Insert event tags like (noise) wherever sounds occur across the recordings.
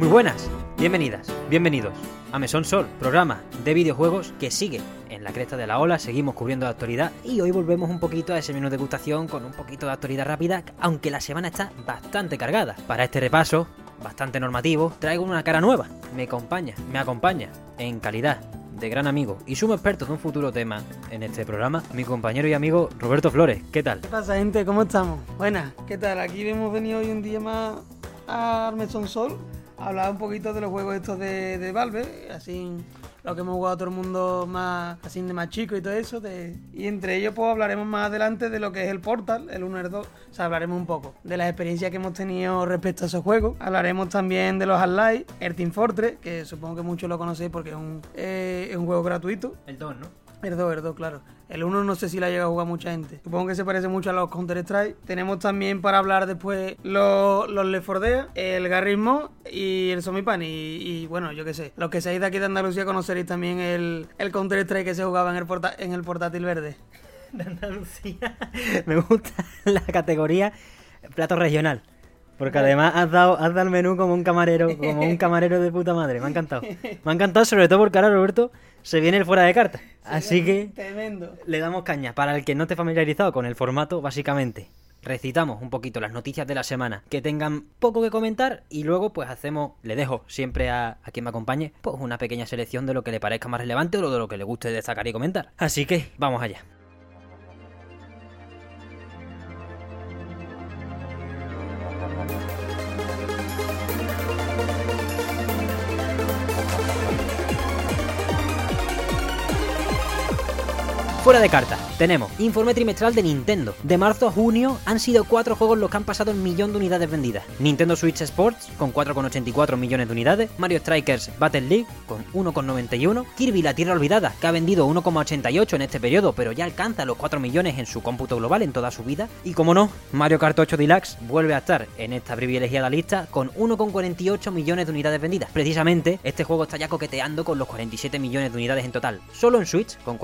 Muy buenas, bienvenidas, bienvenidos a Mesón Sol, programa de videojuegos que sigue en la cresta de la ola, seguimos cubriendo la actualidad y hoy volvemos un poquito a ese menú de degustación con un poquito de actualidad rápida, aunque la semana está bastante cargada. Para este repaso, bastante normativo, traigo una cara nueva, me acompaña, me acompaña en calidad de gran amigo y sumo experto de un futuro tema en este programa, mi compañero y amigo Roberto Flores. ¿Qué tal? ¿Qué pasa, gente? ¿Cómo estamos? Buenas, ¿qué tal? Aquí hemos venido hoy un día más a Mesón Sol hablar un poquito de los juegos estos de, de Valve, así lo que hemos jugado todo el mundo más así de más chico y todo eso. De, y entre ellos pues hablaremos más adelante de lo que es el Portal, el 1 y el 2. O sea, hablaremos un poco de las experiencias que hemos tenido respecto a esos juegos. Hablaremos también de los Half-Life, el Team Fortress, que supongo que muchos lo conocéis porque es un, eh, es un juego gratuito. El 2, ¿no? El 2, el 2, claro. El 1 no sé si la llega a jugar mucha gente. Supongo que se parece mucho a los Counter-Strike. Tenemos también para hablar después los, los Left 4 Dead, el Garrismo y el Somipan. Y, y bueno, yo qué sé. Los que seáis de aquí de Andalucía conoceréis también el, el Counter-Strike que se jugaba en el, porta- en el portátil verde. (laughs) de Andalucía. (laughs) Me gusta la categoría plato regional. Porque además has dado, has dado el menú como un camarero, como un camarero de puta madre. Me ha encantado. Me ha encantado sobre todo porque ahora Roberto se viene el fuera de carta. Así que Tremendo. le damos caña. Para el que no esté familiarizado con el formato, básicamente recitamos un poquito las noticias de la semana que tengan poco que comentar y luego pues hacemos, le dejo siempre a, a quien me acompañe, pues una pequeña selección de lo que le parezca más relevante o de lo que le guste destacar y comentar. Así que vamos allá. thank you Fuera de carta, tenemos informe trimestral de Nintendo. De marzo a junio han sido cuatro juegos los que han pasado el millón de unidades vendidas. Nintendo Switch Sports con 4,84 millones de unidades, Mario Strikers Battle League con 1,91, Kirby La Tierra Olvidada que ha vendido 1,88 en este periodo pero ya alcanza los 4 millones en su cómputo global en toda su vida. Y como no, Mario Kart 8 Deluxe vuelve a estar en esta privilegiada lista con 1,48 millones de unidades vendidas. Precisamente, este juego está ya coqueteando con los 47 millones de unidades en total, solo en Switch con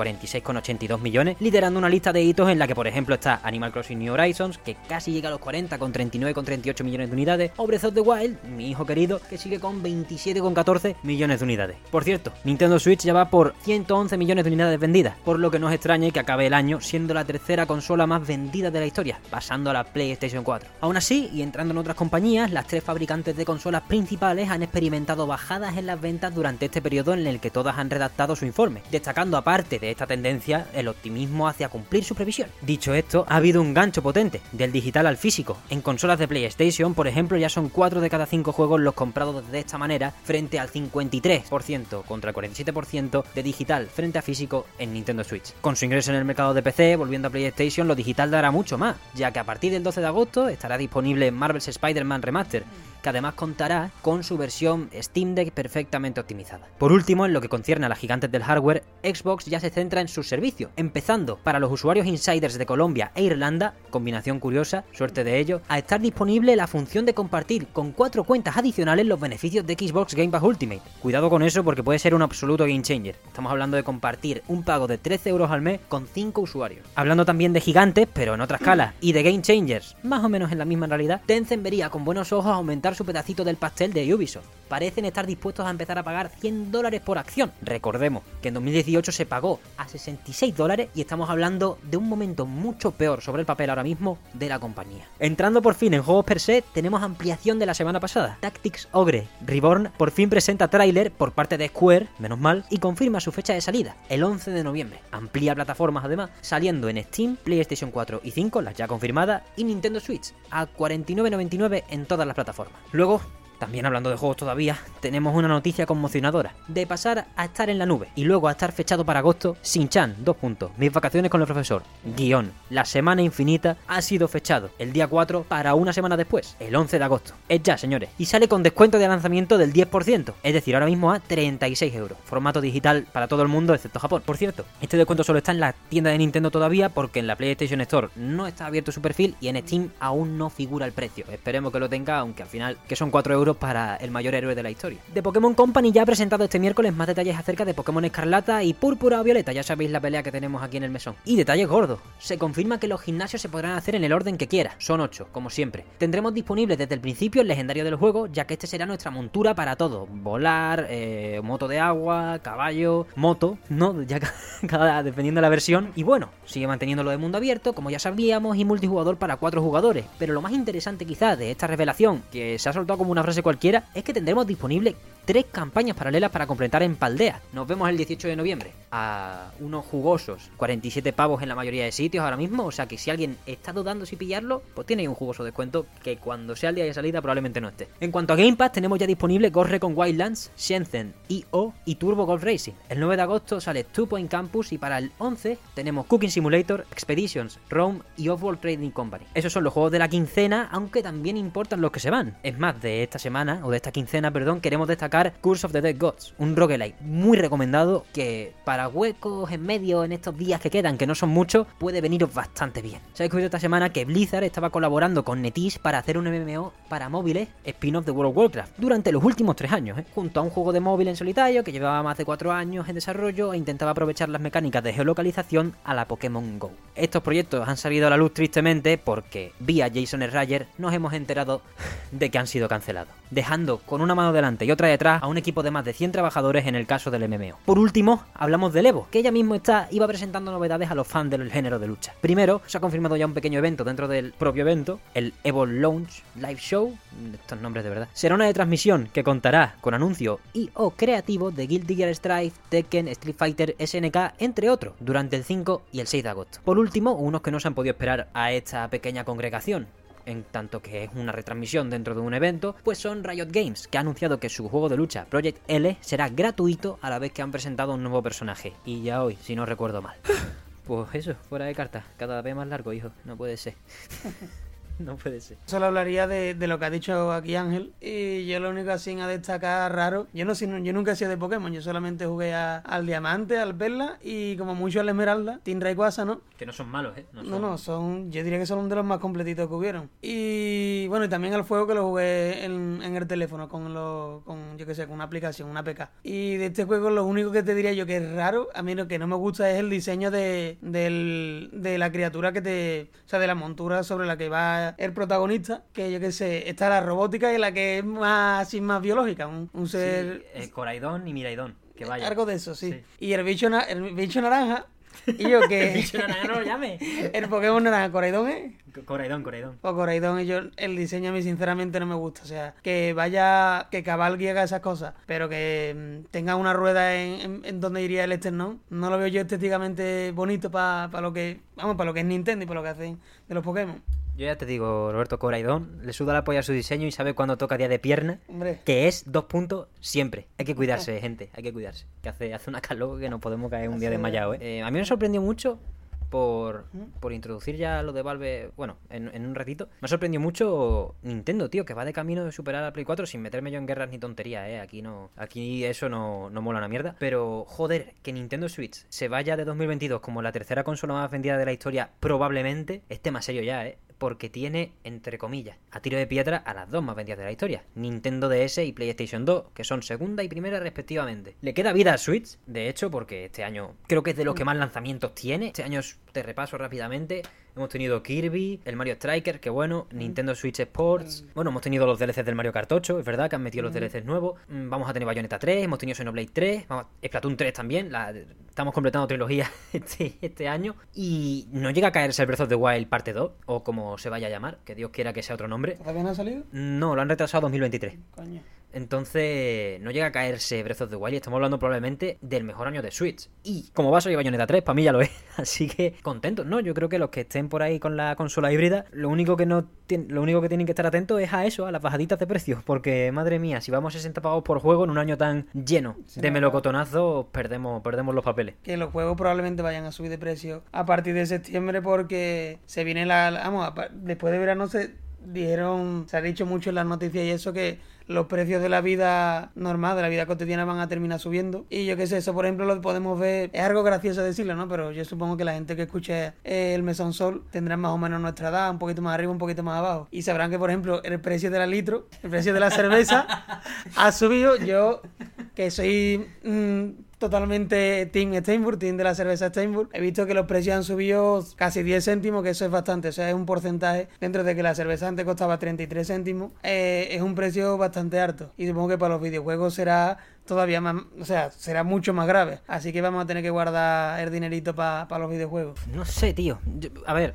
46,82 millones, liderando una lista de hitos en la que por ejemplo está Animal Crossing New Horizons, que casi llega a los 40 con 39,38 millones de unidades, o Breath of the Wild, mi hijo querido, que sigue con 27,14 millones de unidades. Por cierto, Nintendo Switch ya va por 111 millones de unidades vendidas, por lo que no os extrañe que acabe el año siendo la tercera consola más vendida de la historia, pasando a la PlayStation 4. Aún así, y entrando en otras compañías, las tres fabricantes de consolas principales han experimentado bajadas en las ventas durante este periodo en el que todas han redactado su informe, destacando aparte de esta tendencia el optimismo hacia cumplir su previsión. Dicho esto, ha habido un gancho potente del digital al físico. En consolas de PlayStation, por ejemplo, ya son 4 de cada 5 juegos los comprados de esta manera frente al 53% contra el 47% de digital frente a físico en Nintendo Switch. Con su ingreso en el mercado de PC, volviendo a PlayStation, lo digital dará mucho más, ya que a partir del 12 de agosto estará disponible Marvel's Spider-Man Remaster, que además contará con su versión Steam Deck perfectamente optimizada. Por último, en lo que concierne a las gigantes del hardware, Xbox ya se centra en sus servicios, empezando para los usuarios insiders de Colombia e Irlanda, combinación curiosa, suerte de ello, a estar disponible la función de compartir con cuatro cuentas adicionales los beneficios de Xbox Game Pass Ultimate. Cuidado con eso porque puede ser un absoluto game changer. Estamos hablando de compartir un pago de 13 euros al mes con 5 usuarios. Hablando también de gigantes, pero en otra escala, y de game changers, más o menos en la misma realidad, Tencent vería con buenos ojos aumentar su pedacito del pastel de Ubisoft. Parecen estar dispuestos a empezar a pagar 100 dólares por acción. Recordemos que en 2018 se pagó a 66 dólares y estamos hablando de un momento mucho peor sobre el papel ahora mismo de la compañía. Entrando por fin en juegos per se, tenemos ampliación de la semana pasada. Tactics Ogre Reborn por fin presenta tráiler por parte de Square, menos mal, y confirma su fecha de salida, el 11 de noviembre. Amplía plataformas además, saliendo en Steam, PlayStation 4 y 5, las ya confirmadas, y Nintendo Switch, a 49.99 en todas las plataformas. Luego, también hablando de juegos todavía, tenemos una noticia conmocionadora. De pasar a estar en la nube y luego a estar fechado para agosto, Sin-Chan, dos puntos. Mis vacaciones con el profesor. Guión. La semana infinita ha sido fechado el día 4 para una semana después, el 11 de agosto. Es ya, señores. Y sale con descuento de lanzamiento del 10%. Es decir, ahora mismo a 36 euros. Formato digital para todo el mundo, excepto Japón. Por cierto, este descuento solo está en la tienda de Nintendo todavía porque en la PlayStation Store no está abierto su perfil y en Steam aún no figura el precio. Esperemos que lo tenga, aunque al final, que son 4 euros para el mayor héroe de la historia. The Pokémon Company ya ha presentado este miércoles más detalles acerca de Pokémon Escarlata y Púrpura o Violeta, ya sabéis la pelea que tenemos aquí en el mesón. Y detalles gordos, se confirma que los gimnasios se podrán hacer en el orden que quiera, son 8, como siempre. Tendremos disponible desde el principio el legendario del juego, ya que este será nuestra montura para todo, volar, eh, moto de agua, caballo, moto, no, (laughs) ya cada dependiendo de la versión. Y bueno, sigue manteniendo lo de mundo abierto, como ya sabíamos, y multijugador para 4 jugadores. Pero lo más interesante quizás de esta revelación, que se ha soltado como una frase cualquiera, es que tendremos disponible tres campañas paralelas para completar en Paldea. Nos vemos el 18 de noviembre a unos jugosos 47 pavos en la mayoría de sitios ahora mismo, o sea que si alguien está dudando si pillarlo, pues tiene un jugoso descuento que cuando sea el día de salida probablemente no esté. En cuanto a Game Pass, tenemos ya disponible Corre con Wildlands, Shenzhen, IO y Turbo Golf Racing. El 9 de agosto sale Two Point Campus y para el 11 tenemos Cooking Simulator, Expeditions, Rome y Off-World Trading Company. Esos son los juegos de la quincena, aunque también importan los que se van. Es más, de esta semana, o de esta quincena, perdón, queremos destacar Curse of the Dead Gods, un roguelike muy recomendado que para huecos en medio en estos días que quedan, que no son muchos, puede veniros bastante bien. Sabéis que esta semana que Blizzard estaba colaborando con NetEase para hacer un MMO para móviles spin-off de World of Warcraft durante los últimos tres años, ¿eh? junto a un juego de móvil en solitario que llevaba más de cuatro años en desarrollo e intentaba aprovechar las mecánicas de geolocalización a la Pokémon Go. Estos proyectos han salido a la luz tristemente porque vía Jason Schreier nos hemos enterado (laughs) de que han sido cancelados, dejando con una mano delante y otra detrás a un equipo de más de 100 trabajadores en el caso del MMO. Por último, hablamos del Evo, que ella mismo está iba presentando novedades a los fans del género de lucha. Primero, se ha confirmado ya un pequeño evento dentro del propio evento, el Evo Launch Live Show, estos nombres de verdad. Será una de transmisión que contará con anuncios y o creativos de Guilty Gear Strive, Tekken, Street Fighter, SNK, entre otros, durante el 5 y el 6 de agosto. Por último, unos que no se han podido esperar a esta pequeña congregación en tanto que es una retransmisión dentro de un evento, pues son Riot Games, que ha anunciado que su juego de lucha Project L será gratuito a la vez que han presentado un nuevo personaje. Y ya hoy, si no recuerdo mal. (sighs) Pues eso, fuera de carta. Cada vez más largo, hijo. No puede ser. (laughs) (laughs) no puede ser. Solo hablaría de, de, lo que ha dicho aquí Ángel. Y yo lo único así a destacar raro. Yo no yo nunca he sido de Pokémon. Yo solamente jugué al Diamante, al Perla y como mucho al Esmeralda. Team Rayquaza, ¿no? Que no son malos, ¿eh? No, son... no, no, son. Yo diría que son de los más completitos que hubieron. Y bueno, y también al fuego que lo jugué en, en el teléfono con lo, con, yo qué sé, con una aplicación, una PK. Y de este juego lo único que te diría yo que es raro, a mí lo que no me gusta es el diseño de, del, de la criatura que te. O sea, de la montura sobre la que va el protagonista, que yo qué sé, está la robótica y la que es más, así, más biológica, un, ser... Sí, Coraidón y Miraidón, que vaya. Algo de eso, sí. Y el bicho, el bicho naranja... Y yo que... (laughs) el bicho naranja no lo llame. el Pokémon naranja, Coraidón, ¿eh? Coraidón, Coraidón. O Coraidón, y yo, el diseño a mí sinceramente no me gusta. O sea, que vaya, que cabalgue haga esas cosas, pero que mm, tenga una rueda en, en, donde iría el Esternón, no lo veo yo estéticamente bonito para lo que, vamos, para lo que es Nintendo y para lo que hacen de los Pokémon. Yo ya te digo, Roberto Coraidón le suda la polla a su diseño y sabe cuándo toca día de pierna, que es dos puntos siempre. Hay que cuidarse, (laughs) gente, hay que cuidarse. Que hace, hace una calor que no podemos caer un día desmayado, ¿eh? ¿eh? A mí me sorprendió mucho por, por introducir ya lo de Valve, bueno, en, en, un ratito. Me sorprendió mucho Nintendo, tío, que va de camino de superar a Play 4 sin meterme yo en guerras ni tontería, eh. Aquí no, aquí eso no, no mola una mierda. Pero, joder, que Nintendo Switch se vaya de 2022 como la tercera consola más vendida de la historia, probablemente, esté más serio ya, eh porque tiene, entre comillas, a tiro de piedra a las dos más vendidas de la historia, Nintendo DS y PlayStation 2, que son segunda y primera respectivamente. Le queda vida a Switch, de hecho, porque este año creo que es de los que más lanzamientos tiene. Este año te repaso rápidamente. Hemos tenido Kirby, el Mario Striker, que bueno, Nintendo Switch Sports. Bueno, hemos tenido los DLCs del Mario 8, es verdad que han metido los DLCs nuevos. Mm, vamos a tener Bayonetta 3, hemos tenido Xenoblade 3, vamos, Splatoon 3 también. La, estamos completando trilogía (laughs) este, este año. Y no llega a caerse el Breath of the Wild parte 2, o como se vaya a llamar, que Dios quiera que sea otro nombre. ¿Todavía no ha salido? No, lo han retrasado a 2023. Coño. Entonces, no llega a caerse Breath of the Wild y estamos hablando probablemente del mejor año de Switch. Y como va a salir Bayonetta 3, para mí ya lo es. (laughs) Así que contentos, ¿no? Yo creo que los que estén por ahí con la consola híbrida, lo único que no lo único que tienen que estar atentos es a eso, a las bajaditas de precios. Porque, madre mía, si vamos a 60 pagos por juego en un año tan lleno de melocotonazos, perdemos, perdemos los papeles. Que los juegos probablemente vayan a subir de precio a partir de septiembre porque se viene la... Vamos, después de verano se dijeron, se ha dicho mucho en las noticias y eso que los precios de la vida normal, de la vida cotidiana van a terminar subiendo. Y yo qué sé, eso por ejemplo lo podemos ver, es algo gracioso decirlo, ¿no? Pero yo supongo que la gente que escuche eh, el Mesón Sol tendrá más o menos nuestra edad, un poquito más arriba, un poquito más abajo. Y sabrán que, por ejemplo, el precio de la litro, el precio de la cerveza (laughs) ha subido. Yo, que soy... Mm, totalmente Team Steinburg, Team de la cerveza Steinburg. He visto que los precios han subido casi 10 céntimos, que eso es bastante, o sea, es un porcentaje dentro de que la cerveza antes costaba 33 céntimos, eh, es un precio bastante alto. Y supongo que para los videojuegos será todavía más, o sea, será mucho más grave. Así que vamos a tener que guardar el dinerito para los videojuegos. No sé, tío. a ver,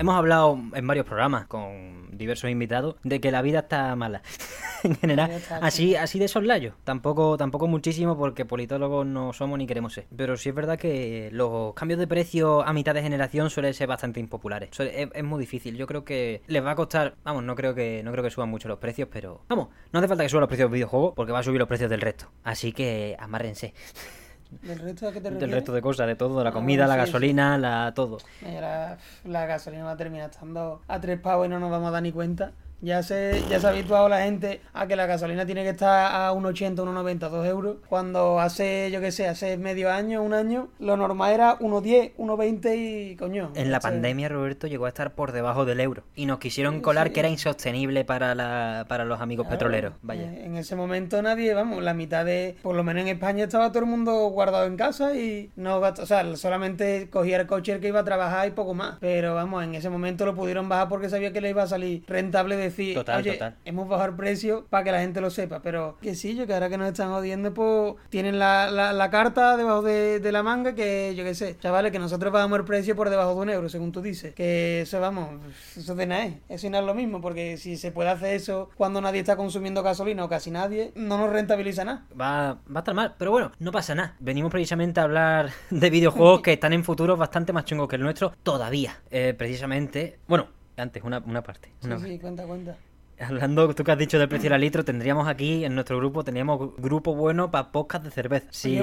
hemos hablado en varios programas con diversos invitados de que la vida está mala. (laughs) en general, así, así de layos Tampoco, tampoco muchísimo porque politólogos no somos ni queremos ser. Pero sí es verdad que los cambios de precio a mitad de generación suelen ser bastante impopulares. es, muy difícil. Yo creo que les va a costar, vamos, no creo que no creo que suban mucho los precios, pero vamos, no hace falta que suban los precios del videojuego porque va a subir los precios del resto. Así que amárrense. (laughs) ¿Del resto de qué te Del resto de cosas, de todo, la ah, comida, la gasolina, la todo. La, la gasolina va a terminar estando a tres pavos y no nos vamos a dar ni cuenta. Ya se, ya se ha habituado la gente a que la gasolina tiene que estar a 1,80, 1,90, 2 euros. Cuando hace, yo qué sé, hace medio año, un año, lo normal era 1,10, 1,20 y coño. En la pandemia, Roberto, llegó a estar por debajo del euro. Y nos quisieron colar que era insostenible para, la, para los amigos petroleros. Vaya. En ese momento nadie, vamos, la mitad de, por lo menos en España estaba todo el mundo guardado en casa y no, o sea, solamente cogía el coche el que iba a trabajar y poco más. Pero vamos, en ese momento lo pudieron bajar porque sabía que le iba a salir rentable de decir, total, oye, hemos bajado el precio para que la gente lo sepa, pero que sí, yo que ahora que nos están odiando, pues tienen la, la, carta debajo de, la manga que, yo qué sé, chavales, que nosotros bajamos el precio por debajo de un euro, según tú dices, que eso, vamos, eso de nada eso no es lo mismo, porque si se puede hacer eso cuando nadie está consumiendo gasolina o casi nadie, no nos rentabiliza nada. Va, va a estar mal, pero bueno, no pasa nada. Venimos precisamente a hablar de videojuegos que están en futuros bastante más chungos que el nuestro todavía. Eh, precisamente, bueno, antes, una, una parte. sí, sí, cuenta, cuenta. Hablando, tú que has dicho del precio de la litro, tendríamos aquí en nuestro grupo, teníamos grupo bueno para podcast de cerveza. Sí,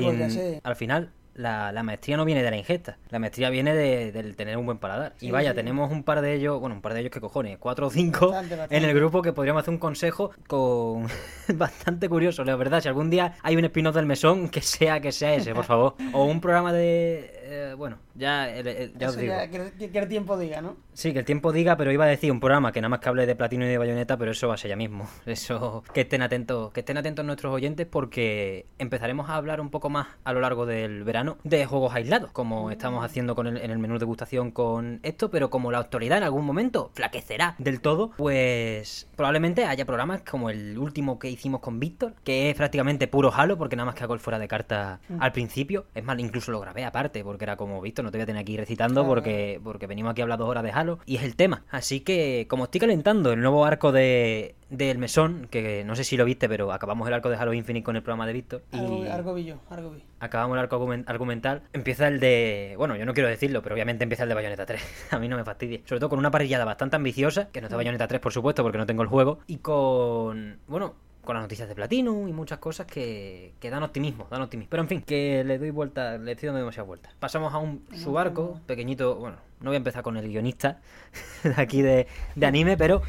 al final, la, la, maestría no viene de la ingesta, la maestría viene de, del tener un buen paladar. y vaya, tenemos un par de ellos, bueno, un par de ellos que cojones, cuatro o cinco en el grupo que podríamos hacer un consejo con (laughs) bastante curioso, la verdad. Si algún día hay un espino del mesón, que sea que sea ese, por (laughs) favor. O un programa de eh, bueno, ya, ya os digo. que, el tiempo diga, ¿no? Sí, que el tiempo diga, pero iba a decir un programa que nada más que hable de platino y de bayoneta, pero eso va a ser ya mismo. (laughs) Eso, que estén atentos, que estén atentos nuestros oyentes porque empezaremos a hablar un poco más a lo largo del verano de juegos aislados, como mm. estamos haciendo con el, en el menú de degustación con esto, pero como la autoridad en algún momento flaquecerá del todo, pues probablemente haya programas como el último que hicimos con Víctor, que es prácticamente puro Halo, porque nada más que hago el fuera de carta mm. al principio. Es más, incluso lo grabé aparte, porque que era como visto, no te voy a tener aquí recitando porque, porque venimos aquí a hablar dos horas de Halo y es el tema. Así que, como estoy calentando el nuevo arco de del mesón, que no sé si lo viste, pero acabamos el arco de Halo Infinite con el programa de Víctor. Y arco Acabamos el arco argumental. Empieza el de. Bueno, yo no quiero decirlo, pero obviamente empieza el de Bayonetta 3. (laughs) a mí no me fastidie. Sobre todo con una parrillada bastante ambiciosa, que no es de Bayonetta 3, por supuesto, porque no tengo el juego. Y con. Bueno, con las noticias de Platinum y muchas cosas que, que dan optimismo, dan optimismo. Pero en fin, que le doy vuelta, le estoy dando demasiadas vueltas. Pasamos a un subarco pequeñito, bueno, no voy a empezar con el guionista (laughs) de aquí de, de anime, pero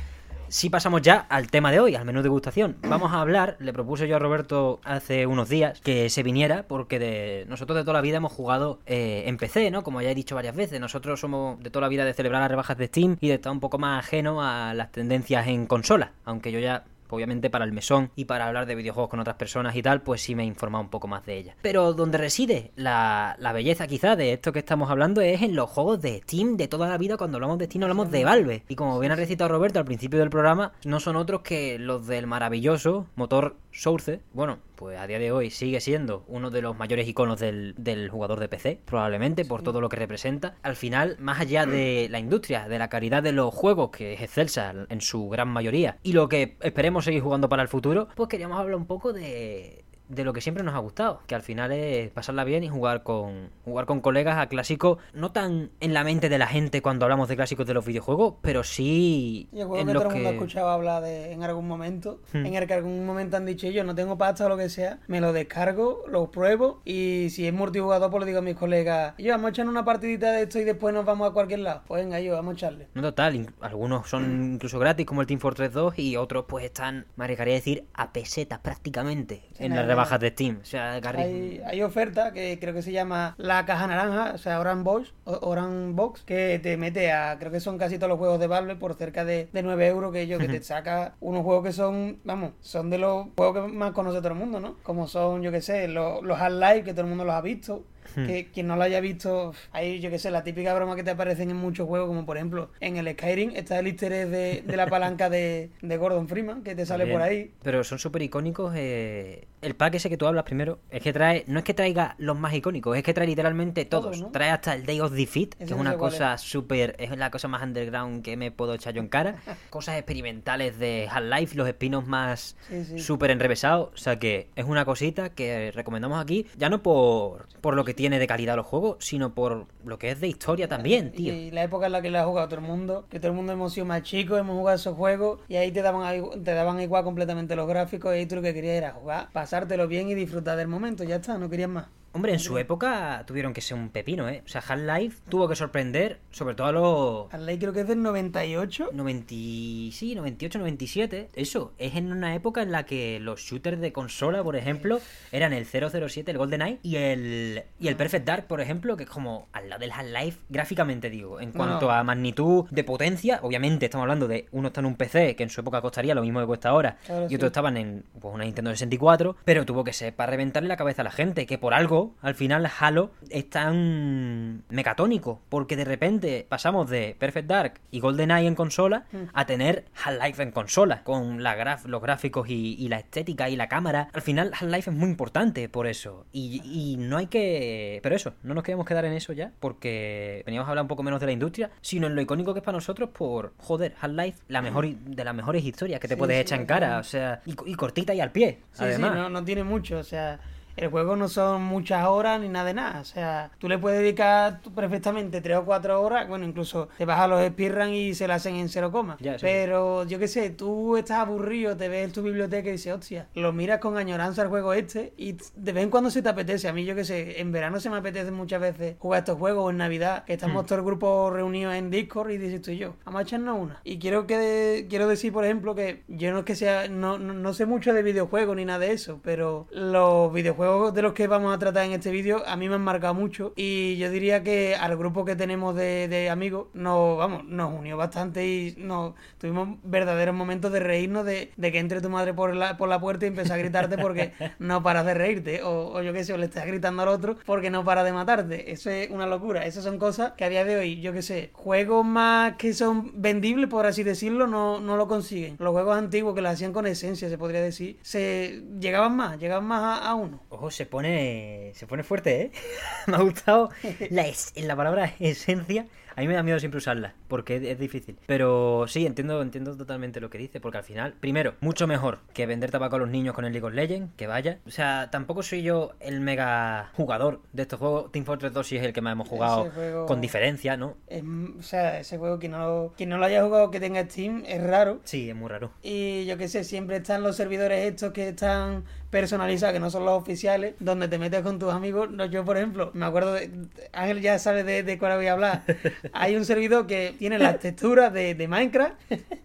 sí pasamos ya al tema de hoy, al menú de gustación. Vamos a hablar, le propuse yo a Roberto hace unos días que se viniera, porque de nosotros de toda la vida hemos jugado eh, en PC, ¿no? Como ya he dicho varias veces, nosotros somos de toda la vida de celebrar las rebajas de Steam y de estar un poco más ajeno a las tendencias en consola, aunque yo ya obviamente para el mesón y para hablar de videojuegos con otras personas y tal, pues sí me he informado un poco más de ella. Pero donde reside la, belleza quizá de esto que estamos hablando es en los juegos de Steam de toda la vida. Cuando hablamos de Steam hablamos de Valve. Y como bien ha recitado Roberto al principio del programa, no son otros que los del maravilloso motor Source. Bueno, pues a día de hoy sigue siendo uno de los mayores iconos del, del jugador de PC, probablemente por todo lo que representa. Al final, más allá de la industria, de la calidad de los juegos, que es excelsa en su gran mayoría, y lo que esperemos seguir jugando para el futuro, pues queríamos hablar un poco de, de lo que siempre nos ha gustado, que al final es pasarla bien y jugar con jugar con colegas a clásicos no tan en la mente de la gente cuando hablamos de clásicos de los videojuegos, pero sí Y el juego en que todo el mundo ha escuchado hablar de en algún momento, Hmm. en el que algún momento han dicho yo no tengo pasta o lo que sea, me lo descargo, lo pruebo y si es multijugador pues le digo a mis colegas, yo vamos a echar una partidita de esto y después nos vamos a cualquier lado. Pues venga yo, vamos a echarle. no total, algunos son incluso gratis como el Team Fortress 2 y otros pues están, me arriesgaría a decir, a pesetas prácticamente en nada, las rebajas de Steam. O sea, Garry- Hay, hay oferta que creo que se llama la caja naranja, o sea, Orange Box, Orange Box, que te mete a, creo que son casi todos los juegos de Valve por cerca de, de 9 euros, que yo, que te saca unos juegos que son, vamos, son de los juegos que más conoce todo el mundo, ¿no? Como son, yo que sé, los, los Half-Life, que todo el mundo los ha visto. Que quien no lo haya visto, hay, yo que sé, la típica broma que te aparecen en muchos juegos, como por ejemplo en el Skyrim está el easter egg de, de la palanca de, de Gordon Freeman, que te sale por ahí. Pero son súper icónicos. eh, El pack ese que tú hablas primero es que trae, no es que traiga los más icónicos, es que trae literalmente Todos, todos. ¿no? Trae hasta el Day of Defeat, que es una cosa súper, es la cosa más underground que me puedo echar yo en cara. (laughs) Cosas experimentales de Half-Life, los espinos más Sí, sí. súper enrevesados. O sea que es una cosita que recomendamos aquí, ya no por, por lo que tiene de calidad los juegos, sino por lo que es de historia también, tío. Y la época en la que la ha jugado todo el mundo, que todo el mundo hemos sido más chicos, hemos jugado esos juegos y ahí te daban, te daban igual completamente los gráficos y ahí tú lo que querías era jugar, pasártelo bien y disfrutar del momento, ya está, no querías más. Hombre, en su época tuvieron que ser un pepino, ¿eh? O sea, Half-Life tuvo que sorprender, sobre todo a los Al ley creo que es del 98. 90, sí, 98, 97. Eso, es en una época en la que los shooters de consola, por ejemplo, eran el 007, el GoldenEye, y el, y el Perfect Dark, por ejemplo, que es como al lado del Half-Life, gráficamente digo. En cuanto No. a magnitud de potencia, obviamente estamos hablando de uno está en un PC, que en su época costaría lo mismo que cuesta ahora, Claro, y sí. otros estaban en pues, una Nintendo 64, pero tuvo que ser para reventarle la cabeza a la gente, que por algo, al final, Halo es tan mecatónico, porque de repente pasamos de Perfect Dark y GoldenEye en consola a tener Half-Life en consola, con la graf- los gráficos y, y la estética y la cámara. Al final, Half-Life es muy importante por eso, y, y no hay que... Pero eso, no nos queremos quedar en eso ya, porque veníamos a hablar un poco menos de la industria, sino en lo icónico que es para nosotros por, joder, Half-Life, la mejor de las mejores historias que te Sí, puedes sí, echar en cara, o sea, y, y cortita y al pie, Sí, además. no tiene mucho, o sea, el juego no son muchas horas ni nada de nada, o sea, tú le puedes dedicar perfectamente tres o cuatro horas, bueno, incluso te vas a los speedrun y se la hacen en cero coma, Ya, sí. pero yo qué sé, tú estás aburrido, te ves en tu biblioteca y dices, hostia, lo miras con añoranza el juego este y de vez en cuando se te apetece, a mí yo qué sé, en verano se me apetece muchas veces jugar estos juegos o en Navidad, que estamos todo el grupo reunidos en Discord y dices tú y yo, vamos a echarnos una. Y quiero que quiero decir, por ejemplo, que yo no es que sea, no, no, no sé mucho de videojuegos ni nada de eso, pero los videojuegos de los que vamos a tratar en este vídeo a mí me han marcado mucho y yo diría que al grupo que tenemos de, de amigos nos, vamos, nos unió bastante y nos tuvimos verdaderos momentos de reírnos de, de que entre tu madre por la, por la puerta y empieza a gritarte porque (laughs) no paras de reírte o, o yo qué sé, o le estás gritando al otro porque no para de matarte. Eso es una locura. Esas son cosas que a día de hoy, yo qué sé, juegos más que son vendibles, por así decirlo, no, no lo consiguen. Los juegos antiguos que lo hacían con esencia, se podría decir, se llegaban más, llegaban más a, a uno. Ojo, se pone, se pone fuerte, ¿eh? (laughs) me ha gustado la, es- la palabra esencia. A mí me da miedo siempre usarla, porque es, es difícil. Pero sí, entiendo, entiendo totalmente lo que dice, porque al final, primero, mucho mejor que vender tabaco a los niños con el League of Legends, que vaya. O sea, tampoco soy yo el mega jugador de estos juegos. Team Fortress 2 sí es el que más hemos jugado juego- con diferencia, ¿no? Es- o sea, ese juego, quien no, lo, quien no lo haya jugado que tenga Steam, es raro. Sí, es muy raro. Y yo qué sé, siempre están los servidores estos que están personalizados, que no son los oficiales, donde te metes con tus amigos. No, yo, por ejemplo, me acuerdo de. Ángel ya sabe de, de cuál voy a hablar. (laughs) Hay un servidor que tiene las texturas de, de Minecraft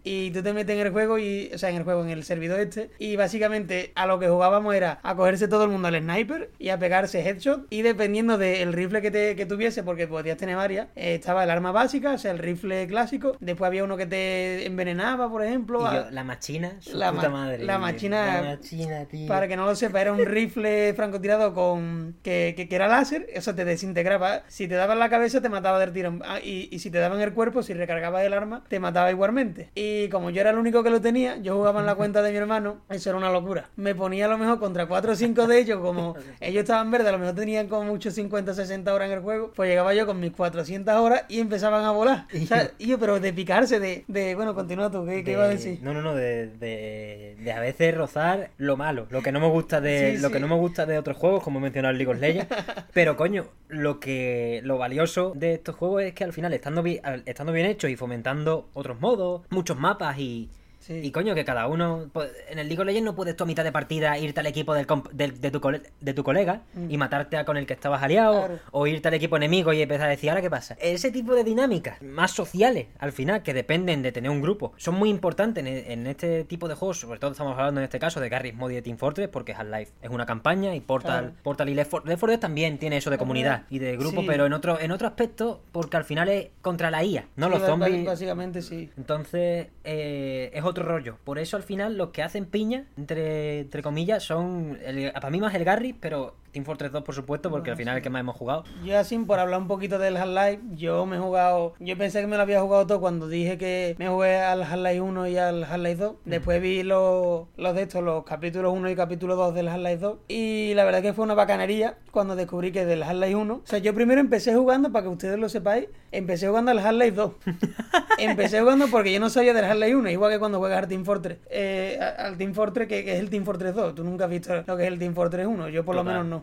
y tú te metes en el juego y. O sea, en el juego, en el servidor este. Y básicamente a lo que jugábamos era a cogerse todo el mundo al sniper y a pegarse headshot. Y dependiendo del rifle que, te, que tuviese, porque podías tener varias, eh, estaba el arma básica, o sea, el rifle clásico. Después había uno que te envenenaba, por ejemplo. Y a- yo, la machina, su la puta ma- madre. la machina- La machina, tío. para que no lo sepa, era un rifle francotirador con que, que, que era láser, eso te desintegraba. Si te daban la cabeza, te mataba del tirón. Ah, y, y si te daban el cuerpo, si recargabas el arma, te mataba igualmente. Y como yo era el único que lo tenía, yo jugaba en la cuenta de mi hermano, eso era una locura. Me ponía a lo mejor contra 4 o 5 de ellos, como (laughs) ellos estaban verdes, a lo mejor tenían como muchos 50, 60 horas en el juego, pues llegaba yo con mis 400 horas y empezaban a volar. (laughs) O sea, y yo, pero de picarse, de, de bueno, continúa tú, ¿qué, qué de- ibas a decir? No, no, no, de, de, de a veces rozar lo malo, lo que no me gusta de Sí, lo sí. que no me gusta de otros juegos, como el League of Legends, (laughs) pero coño, lo que lo valioso de estos juegos es que al final estando bien, estando bien hechos y fomentando otros modos, muchos mapas y Sí. y coño, que cada uno. pues, en el League of Legends no puedes tú a mitad de partida irte al equipo del del- de, tu cole- de tu colega Mm. y matarte a con el que estabas aliado, Claro. o irte al equipo enemigo y empezar a decir, ¿ahora qué pasa? Ese tipo de dinámicas más sociales, al final, que dependen de tener un grupo, son muy importantes en, en este tipo de juegos. Sobre todo estamos hablando en este caso de Garry's Mod y de Team Fortress, porque Half-Life es una campaña y Portal, Claro. Portal y Left 4 Left 4 Dead también tiene eso de comunidad y de grupo, Sí. pero en otro, en otro aspecto, porque al final es contra la IA, no Sí, los zombies. Básicamente sí. Entonces, eh, es otro rollo. Por eso, al final, los que hacen piña, entre, entre comillas, son. El, para mí más el Garry, pero Team Fortress 2, por supuesto, porque al final es el que más hemos jugado. Yo así, por hablar un poquito del Half-Life, yo me he jugado, yo pensé que me lo había jugado todo cuando dije que me jugué al Half-Life 1 y al Half-Life 2. Después vi los, los de estos, los capítulos 1 y capítulo 2 del Half-Life 2. Y la verdad que fue una bacanería cuando descubrí que del Half-Life 1, o sea, yo primero empecé jugando, para que ustedes lo sepáis, empecé jugando al Half-Life 2. (laughs) empecé jugando porque yo no sabía del Half-Life 1, igual que cuando juegas al Team Fortress. Eh, al Team Fortress, que, que es el Team Fortress 2. Tú nunca has visto lo que es el Team Fortress 1, yo por lo menos no.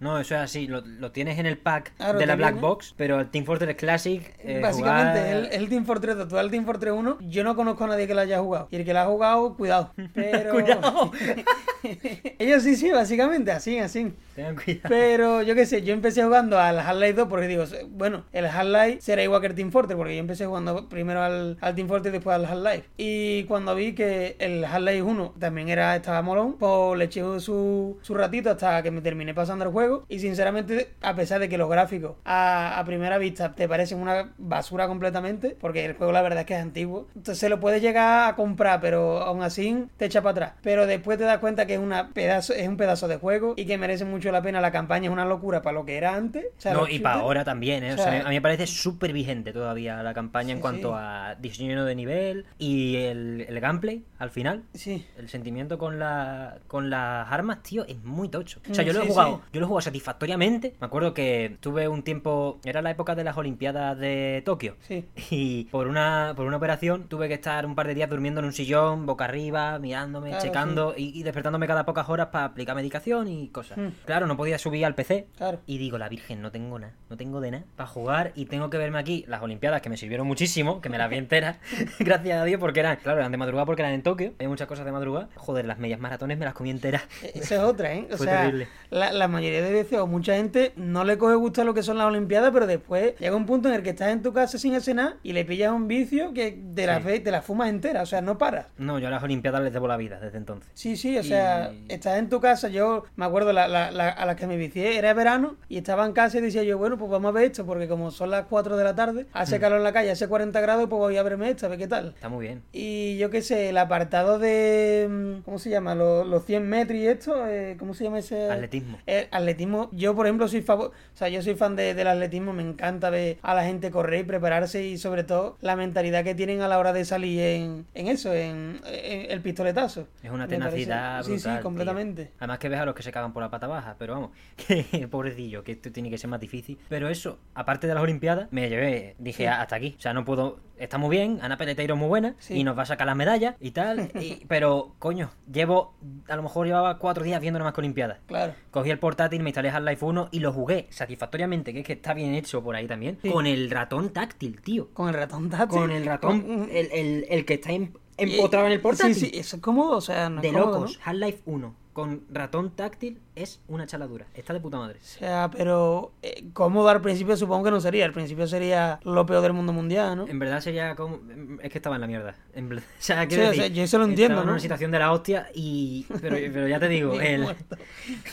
No, eso es así. Lo, lo tienes en el pack Claro, de la Black viene. Box, pero el Team Fortress Classic. eh, Básicamente, jugar- el, el Team Fortress 2. Tú al Team Fortress 1, yo no conozco a nadie que lo haya jugado. Y el que lo ha jugado, cuidado. (laughs) Pero... Cuidado. (laughs) Ellos sí, sí, básicamente, así, así. Tengan cuidado. Pero yo qué sé, yo empecé jugando al Half-Life 2 porque digo, bueno, el Half-Life será igual que el Team Fortress, porque yo empecé jugando primero al, al Team Fortress y después al Half-Life. Y cuando vi que el Half-Life 1 también era estaba molón, pues le eché su, su ratito hasta que me terminé pasando el juego. Y sinceramente, a pesar de que los gráficos a, a primera vista te parecen una basura completamente, porque el juego la verdad es que es antiguo, entonces se lo puedes llegar a comprar, pero aún así te echa para atrás. Pero después te das cuenta que es, una pedazo, es un pedazo de juego y que merece mucho la pena. La campaña es una locura para lo que era antes. O sea, No, y para ahora también, ¿eh? O o sea, a mí me parece súper vigente todavía la campaña en cuanto sí. a diseño de nivel y el, el gameplay al final. Sí. El sentimiento con la con las armas, tío, es muy tocho. O sea, Mm, yo lo he jugado, yo lo he jugado satisfactoriamente. Me acuerdo que tuve un tiempo, era la época de las Olimpiadas de Tokio. Sí. Y por una por una operación tuve que estar un par de días durmiendo en un sillón, boca arriba, mirándome, Claro, checando y, y despertándome cada pocas horas para aplicar medicación y cosas. Mm. Claro, no podía subir al PC. Claro. Y digo, la Virgen, no tengo nada, no tengo de nada para jugar y tengo que verme aquí las Olimpiadas que me sirvieron muchísimo, que me las vi (laughs) enteras, (laughs) gracias a Dios, porque eran, claro, eran de madrugada porque eran en Tokio, hay muchas cosas de madrugada. Joder, las medias maratones me las comí enteras. E- Esa es otra, ¿eh? (laughs) O Fue sea, terrible. la, la mayoría de veces o mucha gente no le coge gusto a lo que son las Olimpiadas, pero después llega un punto en el que estás en tu casa sin nada y le pillas un vicio que te la, Sí. fe- te la fumas entera, o sea, no paras. No, yo a las Olimpiadas les debo la vida desde entonces. Sí, sí, o sea, estás en tu casa, yo me acuerdo la, la- la- a las que me vicié, era verano y estaba en casa y decía yo, bueno, pues vamos a ver esto, porque como son las 4 de la tarde, hace Mm. calor en la calle, hace 40 grados, pues voy a verme esta, a ver qué tal. Está muy bien. Y yo qué sé, el apartado de. mm, ¿Cómo se llama? Los, los 100 metros y esto, eh, ¿cómo se llama ese? Atletismo. El atletismo, yo por ejemplo soy favor, o sea, yo soy fan de- del atletismo, me encanta ver a la gente correr y prepararse y sobre todo la mentalidad que tienen a la hora de salir en, en eso, en, en el pistoletazo. Es una tenacidad Sí, brutal, sí, completamente. Además que ves a los que se cagan por la pata baja, pero vamos, (laughs) que pobrecillo, que esto tiene que ser más difícil. Pero eso, aparte de las Olimpiadas, me llevé, dije, Sí. hasta aquí. O sea, no puedo, está muy bien, Ana Peleteiro es muy buena Sí. y nos va a sacar las medallas y tal, (laughs) y- pero coño, llevo, a lo mejor llevaba cuatro días viendo nada más que Olimpiadas. Claro. Cogí el portátil, me instalé Half-Life 1 y lo jugué satisfactoriamente, que es que está bien hecho por ahí también. Sí. Con el ratón táctil, tío. Con el ratón táctil. Con el ratón, (laughs) Con- el, el- el que está em- empotrado en el portátil. Sí, sí, eso es cómodo, o sea, no De cómodo, locos, Half-Life 1 con ratón táctil es una chaladura. Está de puta madre. O sea, pero eh, cómodo al principio supongo que no sería. Al principio sería lo peor del mundo mundial, ¿no? En verdad sería como... Es que estaba en la mierda. En (laughs) O sea, Sí, quiero o decir, sea, yo eso lo entiendo, estaba en una situación de la hostia y... Pero, pero ya te digo, (laughs) muerto.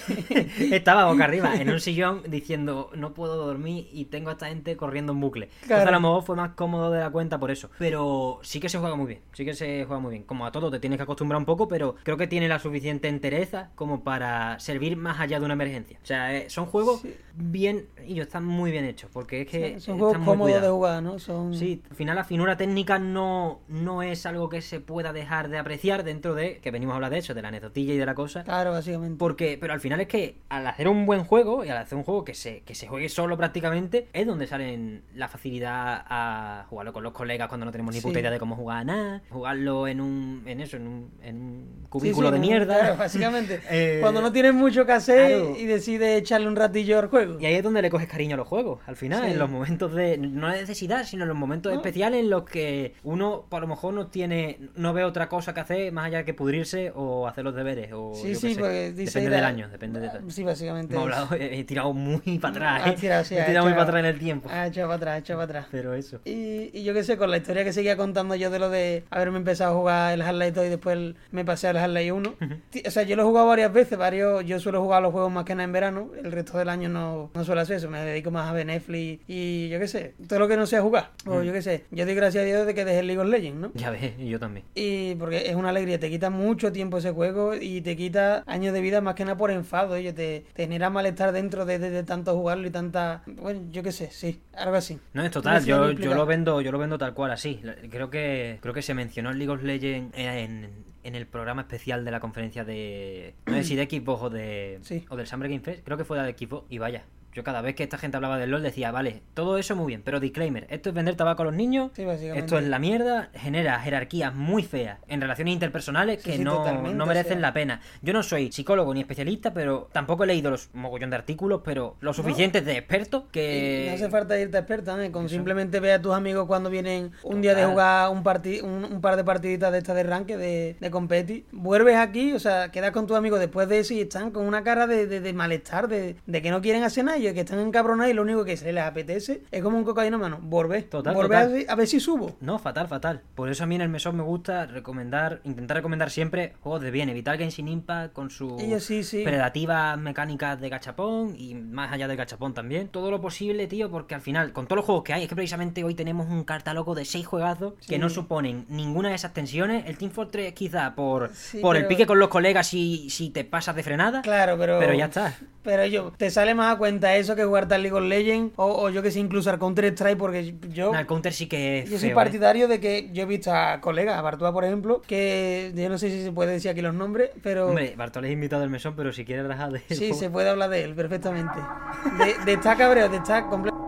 (laughs) estaba boca arriba en un sillón diciendo no puedo dormir y tengo a esta gente corriendo en bucle. Entonces a lo mejor fue más cómodo de la cuenta por eso. Pero sí que se juega muy bien. Sí que se juega muy bien. Como a todo te tienes que acostumbrar un poco, pero creo que tiene la suficiente entereza cabeza como para servir más allá de una emergencia. O sea, eh, son juegos Sí. bien, y están muy bien hechos, porque es que Son están juegos cómodos de jugar, ¿no? Son... Sí, al final la finura técnica no, no es algo que se pueda dejar de apreciar dentro de, que venimos a hablar de eso, de la anecdotilla y de la cosa. Claro, básicamente. Porque, pero al final es que al hacer un buen juego y al hacer un juego que se, que se juegue solo prácticamente, es donde salen la facilidad a jugarlo con los colegas cuando no tenemos ni puta Sí. idea de cómo jugar a nada, jugarlo en un, en eso, en un, en un Sí, cubículo sí, de mierda. Claro, (laughs) básicamente. Eh, Cuando no tienes mucho que hacer claro. y decides echarle un ratillo al juego. Y ahí es donde le coges cariño a los juegos, al final, Sí. en los momentos de, no de necesidad, sino en los momentos No. especiales en los que uno, por lo mejor, no tiene, no ve otra cosa que hacer más allá que pudrirse o hacer los deberes. O Sí, yo sí, sé. porque dice Depende la- del año, depende de Sí, básicamente. Hablado, he, tirado muy para atrás, Ha ¿eh? tirado, sí, he tirado muy para atrás en el tiempo. Ha echado para atrás, ha echado para atrás. Pero eso. Y, y yo qué sé, con la historia que seguía contando yo de lo de haberme empezado a jugar el Half-Life 2 y después el- me pasé al Half-Life 1. Ti- O sea, yo lo he jugado varias veces, varios, yo suelo jugar los juegos más que nada en verano, el resto del año no, no suelo hacer eso, me dedico más a ver Netflix y yo qué sé, todo lo que no sea jugar. O yo qué sé, yo doy gracias a Dios de que dejé el League of Legends, ¿no? Ya ves, y yo también. Y porque es una alegría, te quita mucho tiempo ese juego y te quita años de vida más que nada por enfado, oye, te, te genera malestar dentro de, de- de tanto jugarlo y tanta... Bueno, yo qué sé, sí, algo así. No, es total, yo, yo lo vendo, yo lo vendo tal cual así. Creo que, creo que se mencionó el League of Legends en, en el programa especial de la conferencia de. No sé si de Xbox o de. Sí. o del Summer Game Fest, creo que fue de Xbox, y vaya. Yo cada vez que esta gente hablaba del LOL decía, vale, todo eso muy bien, pero disclaimer, esto es vender tabaco a los niños, Sí, esto es la mierda, genera jerarquías muy feas en relaciones interpersonales Sí, que sí, no, no o merecen sea. la pena. Yo no soy psicólogo ni especialista, pero tampoco he leído los mogollón de artículos, pero lo suficientes de expertos que... Y no hace falta irte experta, ¿eh? Con simplemente ver a tus amigos cuando vienen un día de jugar un, parti- un, un par de partiditas de estas de ranque, de, de competi. Vuelves aquí, o sea, quedas con tus amigos después de eso y están con una cara de, de- de malestar, de, de que no quieren hacer nada que están encabronados y lo único que se les apetece es como un cocaína mano. Volver. Total, Volver total. A, ver, a ver si subo. No, fatal, fatal. Por eso a mí en el mesón me gusta recomendar, intentar recomendar siempre juegos de bien, evitar Genshin Impact con sus Ellos sí, sí. predativas mecánicas de gachapón y más allá del gachapón también. Todo lo posible, tío, porque al final, con todos los juegos que hay, es que precisamente hoy tenemos un catálogo de seis juegazos que no suponen ninguna de esas tensiones. El Team Fortress quizá por, por el pique con los colegas si, si te pasas de frenada. Claro, pero. Pero ya está. Pero yo, te sale más a cuenta eso que jugar tal League of Legends o, o yo que sé, incluso al Counter Strike, porque yo. El counter sí que es Yo soy feo, ¿eh? partidario de que yo he visto a colegas, a Bartúa por ejemplo, que yo no sé si se puede decir aquí los nombres, pero Hombre, Bartol es invitado del mesón, pero si quieres dejar de sí, se puede hablar de él perfectamente. De, de estar cabreo, de estar completo.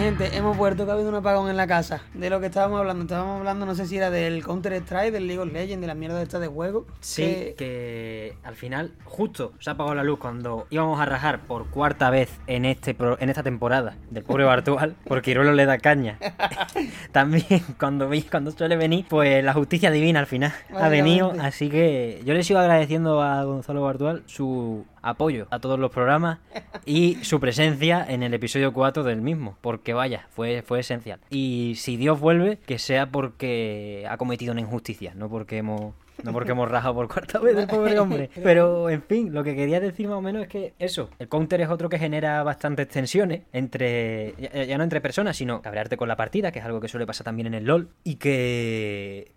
Gente, hemos vuelto que ha habido un apagón en la casa. De lo que estábamos hablando, estábamos hablando, no sé si era del Counter Strike, del League of Legends, de la mierda esta de juego. Sí, que- que al final justo se ha apagado la luz cuando íbamos a rajar por cuarta vez en este pro- en esta temporada del pobre Bartual, (laughs) porque Iruelo le da caña. (laughs) También cuando vi, cuando suele venir, pues la justicia divina al final ha venido, así que yo le sigo agradeciendo a Gonzalo Bartual su apoyo a todos los programas y su presencia en el episodio 4 del mismo, porque vaya, fue, fue esencial. Y si Dios vuelve, que sea porque ha cometido una injusticia, no porque hemos no porque hemos rajado por cuarta vez el pobre hombre. Pero, en fin, lo que quería decir más o menos es que eso, el counter es otro que genera bastantes tensiones entre, ya, ya no entre personas, sino cabrearte con la partida, que es algo que suele pasar también en el LOL, y que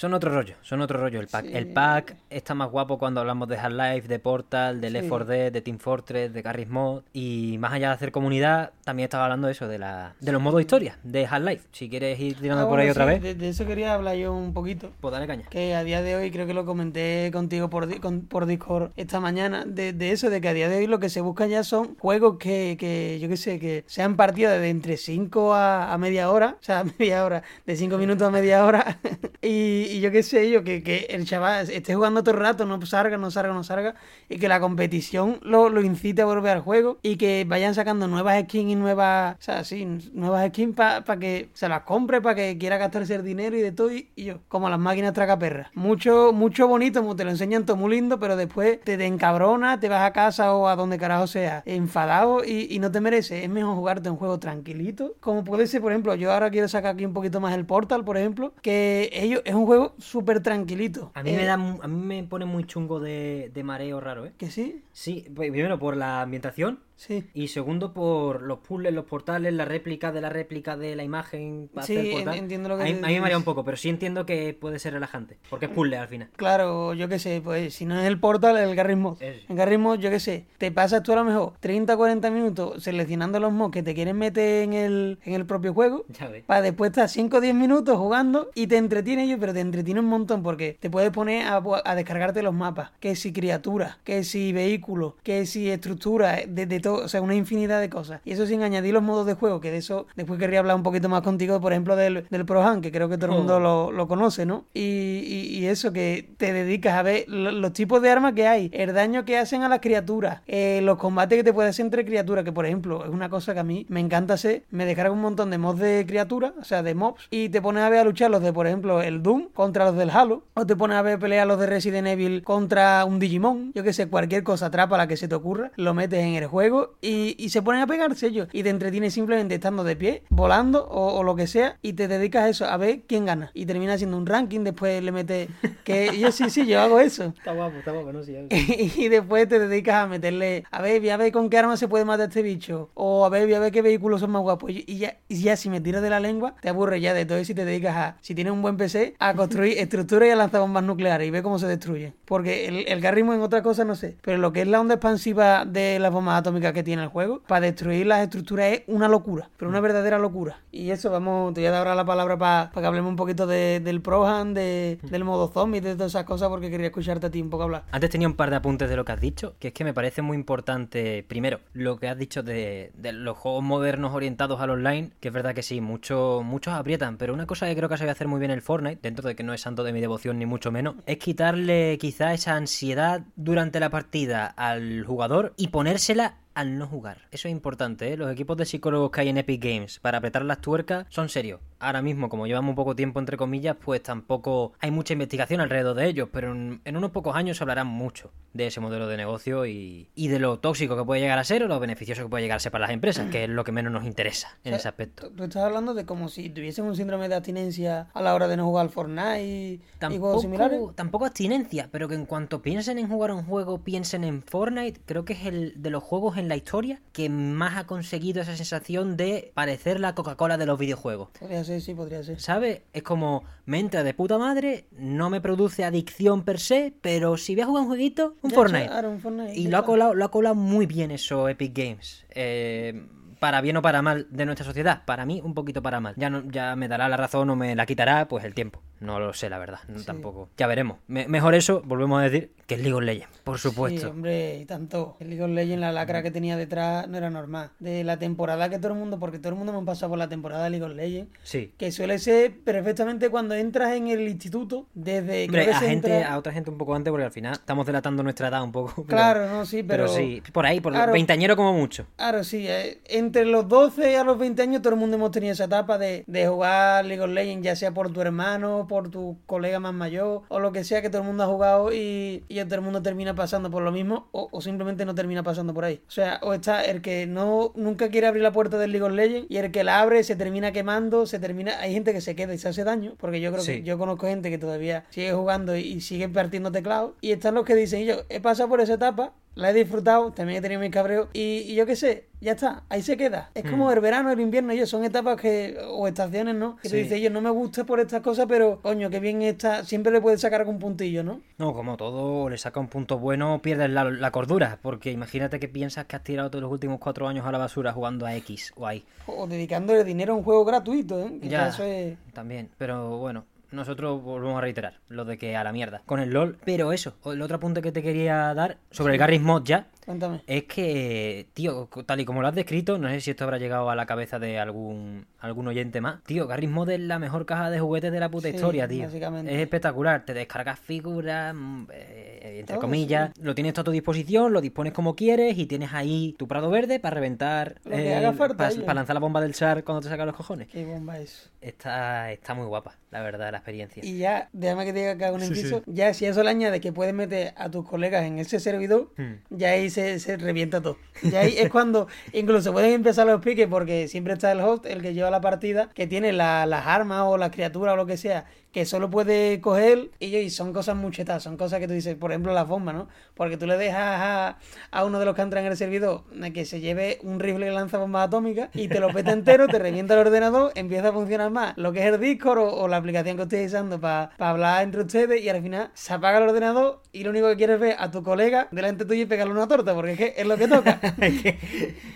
son otro rollo, son otro rollo. El pack, Sí. el pack está más guapo cuando hablamos de Half-Life, de Portal, de Left Sí. 4 Dead, de Team Fortress, de Garry's Mod. Y más allá de hacer comunidad, también estaba hablando de eso, de la de los modos historia, de Half-Life. Si quieres ir tirando Ah, por ahí otra sí, vez, De, de eso quería hablar yo un poquito. pues dale caña. Que a día de hoy, creo que lo comenté contigo por, con- por Discord esta mañana, de, de eso, de que a día de hoy lo que se busca ya son juegos que, que yo qué sé, que sean partidos de entre 5 a, a media hora, o sea, (laughs) media hora, de 5 minutos a media hora, (laughs) y, y yo qué sé yo, que, que el chaval esté jugando todo el rato, no salga, no salga, no salga, y que la competición lo, lo incite a volver al juego, y que vayan sacando nuevas skins y nuevas, o sea, sí, nuevas skins para que se las compre, para que quiera gastarse el dinero y de todo, y, yo, como las máquinas tragaperras. Mucho, mucho bonito, te lo enseñan todo muy lindo, pero después te, te encabrona, te vas a casa o a donde carajo sea, enfadado y, y no te merece. Es mejor jugarte un juego tranquilito, como puede ser, por ejemplo, yo ahora quiero sacar aquí un poquito más el Portal, por ejemplo, que ellos es un juego súper tranquilito. A mí, Eh, me da, mu- a mí me pone muy chungo de, de mareo raro, ¿eh? Que sí. Sí, pues, primero por la ambientación. Sí. Y segundo, por los puzzles, los portales, la réplica de la réplica de la imagen para Sí, hacer portal. en- entiendo lo que a mí, a mí me marea un poco, pero sí entiendo que puede ser relajante. Porque es puzzle al final. Claro, yo qué sé, pues si no es el portal, es el Garry's Mod. Eso. En Garry's Mod, yo qué sé, te pasas tú a lo mejor 30 40 minutos seleccionando los mods que te quieren meter en el, en el propio juego. Ya ves. Para después estar 5 o 10 minutos jugando y te entretiene ello, pero te entretiene un montón porque te puedes poner a, a descargarte los mapas. Que si criaturas, que si vehículos, que si estructuras, de, de todo, o sea, una infinidad de cosas. Y eso sin añadir los modos de juego, que de eso después querría hablar un poquito más contigo, por ejemplo, del, del Prohan, que creo que todo el mundo Oh. lo, lo conoce, ¿no? Y, y- y eso, que te dedicas a ver lo- los tipos de armas que hay, el daño que hacen a las criaturas, eh, los combates que te puedes hacer entre criaturas, que por ejemplo es una cosa que a mí me encanta hacer, me descargo un montón de mods de criaturas, o sea, de mobs, y te pones a ver a luchar los de, por ejemplo, el Doom contra los del Halo, o te pones a ver pelear los de Resident Evil contra un Digimon, yo que sé, cualquier cosa atrapa la que se te ocurra, lo metes en el juego y, y se ponen a pegarse ellos, y te entretienes simplemente estando de pie, volando o, o lo que sea, y te dedicas a eso, a ver quién gana, y termina haciendo un ranking, después le metes que yo sí, sí, yo hago eso. (laughs) Está guapo, está guapo, no sé. (laughs) y después te dedicas a meterle, a ver, voy a ver con qué arma se puede matar este bicho, o a ver, voy a ver qué vehículos son más guapos, y y ya, y ya si me tiras de la lengua, te aburres ya de todo eso y te dedicas a, si tienes un buen PC, a construir (laughs) estructuras y a lanzar bombas nucleares y ver cómo se destruyen. Porque el, el garrismo en otra cosa no sé, pero lo que es la onda expansiva de las bombas atómicas que tiene el juego, para destruir las estructuras es una locura, pero una verdadera locura. Y eso, vamos, te voy a dar ahora la palabra para que hablemos un poquito de- del Prohan, de, del modo zombie, de todas esas cosas, porque quería escucharte a ti un poco hablar. Antes tenía un par de apuntes de lo que has dicho, que es que me parece muy importante, primero, lo que has dicho de, de los juegos modernos orientados al online, que es verdad que sí, muchos muchos aprietan, pero una cosa que creo que sabe hacer muy bien el Fortnite, dentro de que no es santo de mi devoción ni mucho menos, es quitarle quizá esa ansiedad durante la partida al jugador y ponérsela al no jugar. Eso es importante, ¿eh? Los equipos de psicólogos que hay en Epic Games para apretar las tuercas son serios. Ahora mismo, como llevamos poco tiempo, entre comillas, pues tampoco hay mucha investigación alrededor de ellos, pero en, en unos pocos años se hablará mucho de ese modelo de negocio y, y de lo tóxico que puede llegar a ser o lo beneficioso que puede llegar a ser para las empresas, que es lo que menos nos interesa en O sea, ese aspecto. Tú, estás hablando de como si tuviesen un síndrome de abstinencia a la hora de no jugar al Fortnite y, y juegos similares. Tampoco, tampoco abstinencia, pero que en cuanto piensen en jugar un juego, piensen en Fortnite, creo que es el de los juegos en la historia que más ha conseguido esa sensación de parecer la Coca-Cola de los videojuegos. Podría ser, sí, podría ser. ¿Sabes? Es como, me entra de puta madre, no me produce adicción per se, pero si voy a jugar un jueguito, un Fortnite. claro, un Fortnite, Y lo ha, colado, lo ha colado muy bien eso Epic Games. Eh, para bien o para mal de nuestra sociedad. Para mí, un poquito para mal. Ya, no, ya me dará la razón o me la quitará, pues el tiempo. No lo sé, la verdad. No, Sí. Tampoco. Ya veremos. Me- mejor eso, volvemos a decir, que es League of Legends, por Sí, supuesto. hombre, y tanto. El League of Legends, la lacra que tenía detrás no era normal. De la temporada que todo el mundo, porque todo el mundo hemos pasado por la temporada de League of Legends, Sí. que suele ser perfectamente cuando entras en el instituto, desde Hombre, que a, gente, entra- a otra gente un poco antes, porque al final estamos delatando nuestra edad un poco. (laughs) pero- Claro, no, sí, pero... Pero sí, por ahí, por Claro. veintañero como mucho. Claro, sí. eh, entre los 12 a los 20 años todo el mundo hemos tenido esa etapa de, de jugar League of Legends, ya sea por tu hermano, por tu colega más mayor, o lo que sea que todo el mundo ha jugado y, y todo el mundo termina pasando por lo mismo, o, o simplemente no termina pasando por ahí. O sea, o está el que no nunca quiere abrir la puerta del League of Legends y el que la abre se termina quemando, se termina... Hay gente que se queda y se hace daño, porque yo creo Sí. que yo conozco gente que todavía sigue jugando y, y sigue partiendo teclado, y están los que dicen, yo he pasado por esa etapa, la he disfrutado, también he tenido mis cabreos y, y yo qué sé, ya está, ahí se queda. Es como el verano, el invierno, ellos son etapas que, o estaciones, ¿no? Que Sí. dices, yo no me gusta por estas cosas, pero coño, que bien está, siempre le puedes sacar algún puntillo, ¿no? No, como todo le saca un punto bueno, pierdes la, la cordura. Porque imagínate que piensas que has tirado todos los últimos cuatro años a la basura jugando a X o a Y. O dedicándole dinero a un juego gratuito, ¿eh? Que Ya, eso es... también. Pero bueno, nosotros volvemos a reiterar lo de que a la mierda con el LOL. Pero eso, el otro apunte que te quería dar sobre el Garry's Mod ya. Cuéntame. Es que, tío, tal y como lo has descrito, no sé si esto habrá llegado a la cabeza de algún, algún oyente más. Tío, Garry's Mod es la mejor caja de juguetes de la puta Sí, historia, tío. básicamente. Es espectacular. Te descargas figuras, mm, eh, entre Todo, comillas. Lo tienes todo a tu disposición, lo dispones como quieres y tienes ahí tu prado verde para reventar. Haga para, lanzar la bomba del char cuando te saca los cojones. Qué bomba es. Está, está muy guapa, la verdad, la experiencia. Y ya, déjame que te diga que hago un Sí, inciso. sí. Ya, si eso le añades que puedes meter a tus colegas en ese servidor, Hmm. ya ahí se, se revienta todo. Ya ahí es cuando incluso pueden empezar los piques porque siempre está el host, el que lleva la partida, que tiene la- las armas o las criaturas o lo que sea que solo puede coger y, y son cosas muchetas, son cosas que tú dices, por ejemplo, las bombas, ¿no? Porque tú le dejas a, a uno de los que entran en el servidor que se lleve un rifle que lanza bombas atómicas y te lo peta entero, te revienta el ordenador, empieza a funcionar más lo que es el Discord o, la aplicación que estéis usando para hablar entre ustedes y al final se apaga el ordenador y lo único que quieres ver a tu colega delante tuyo y pegarle una torta, porque es que es lo que toca. (laughs)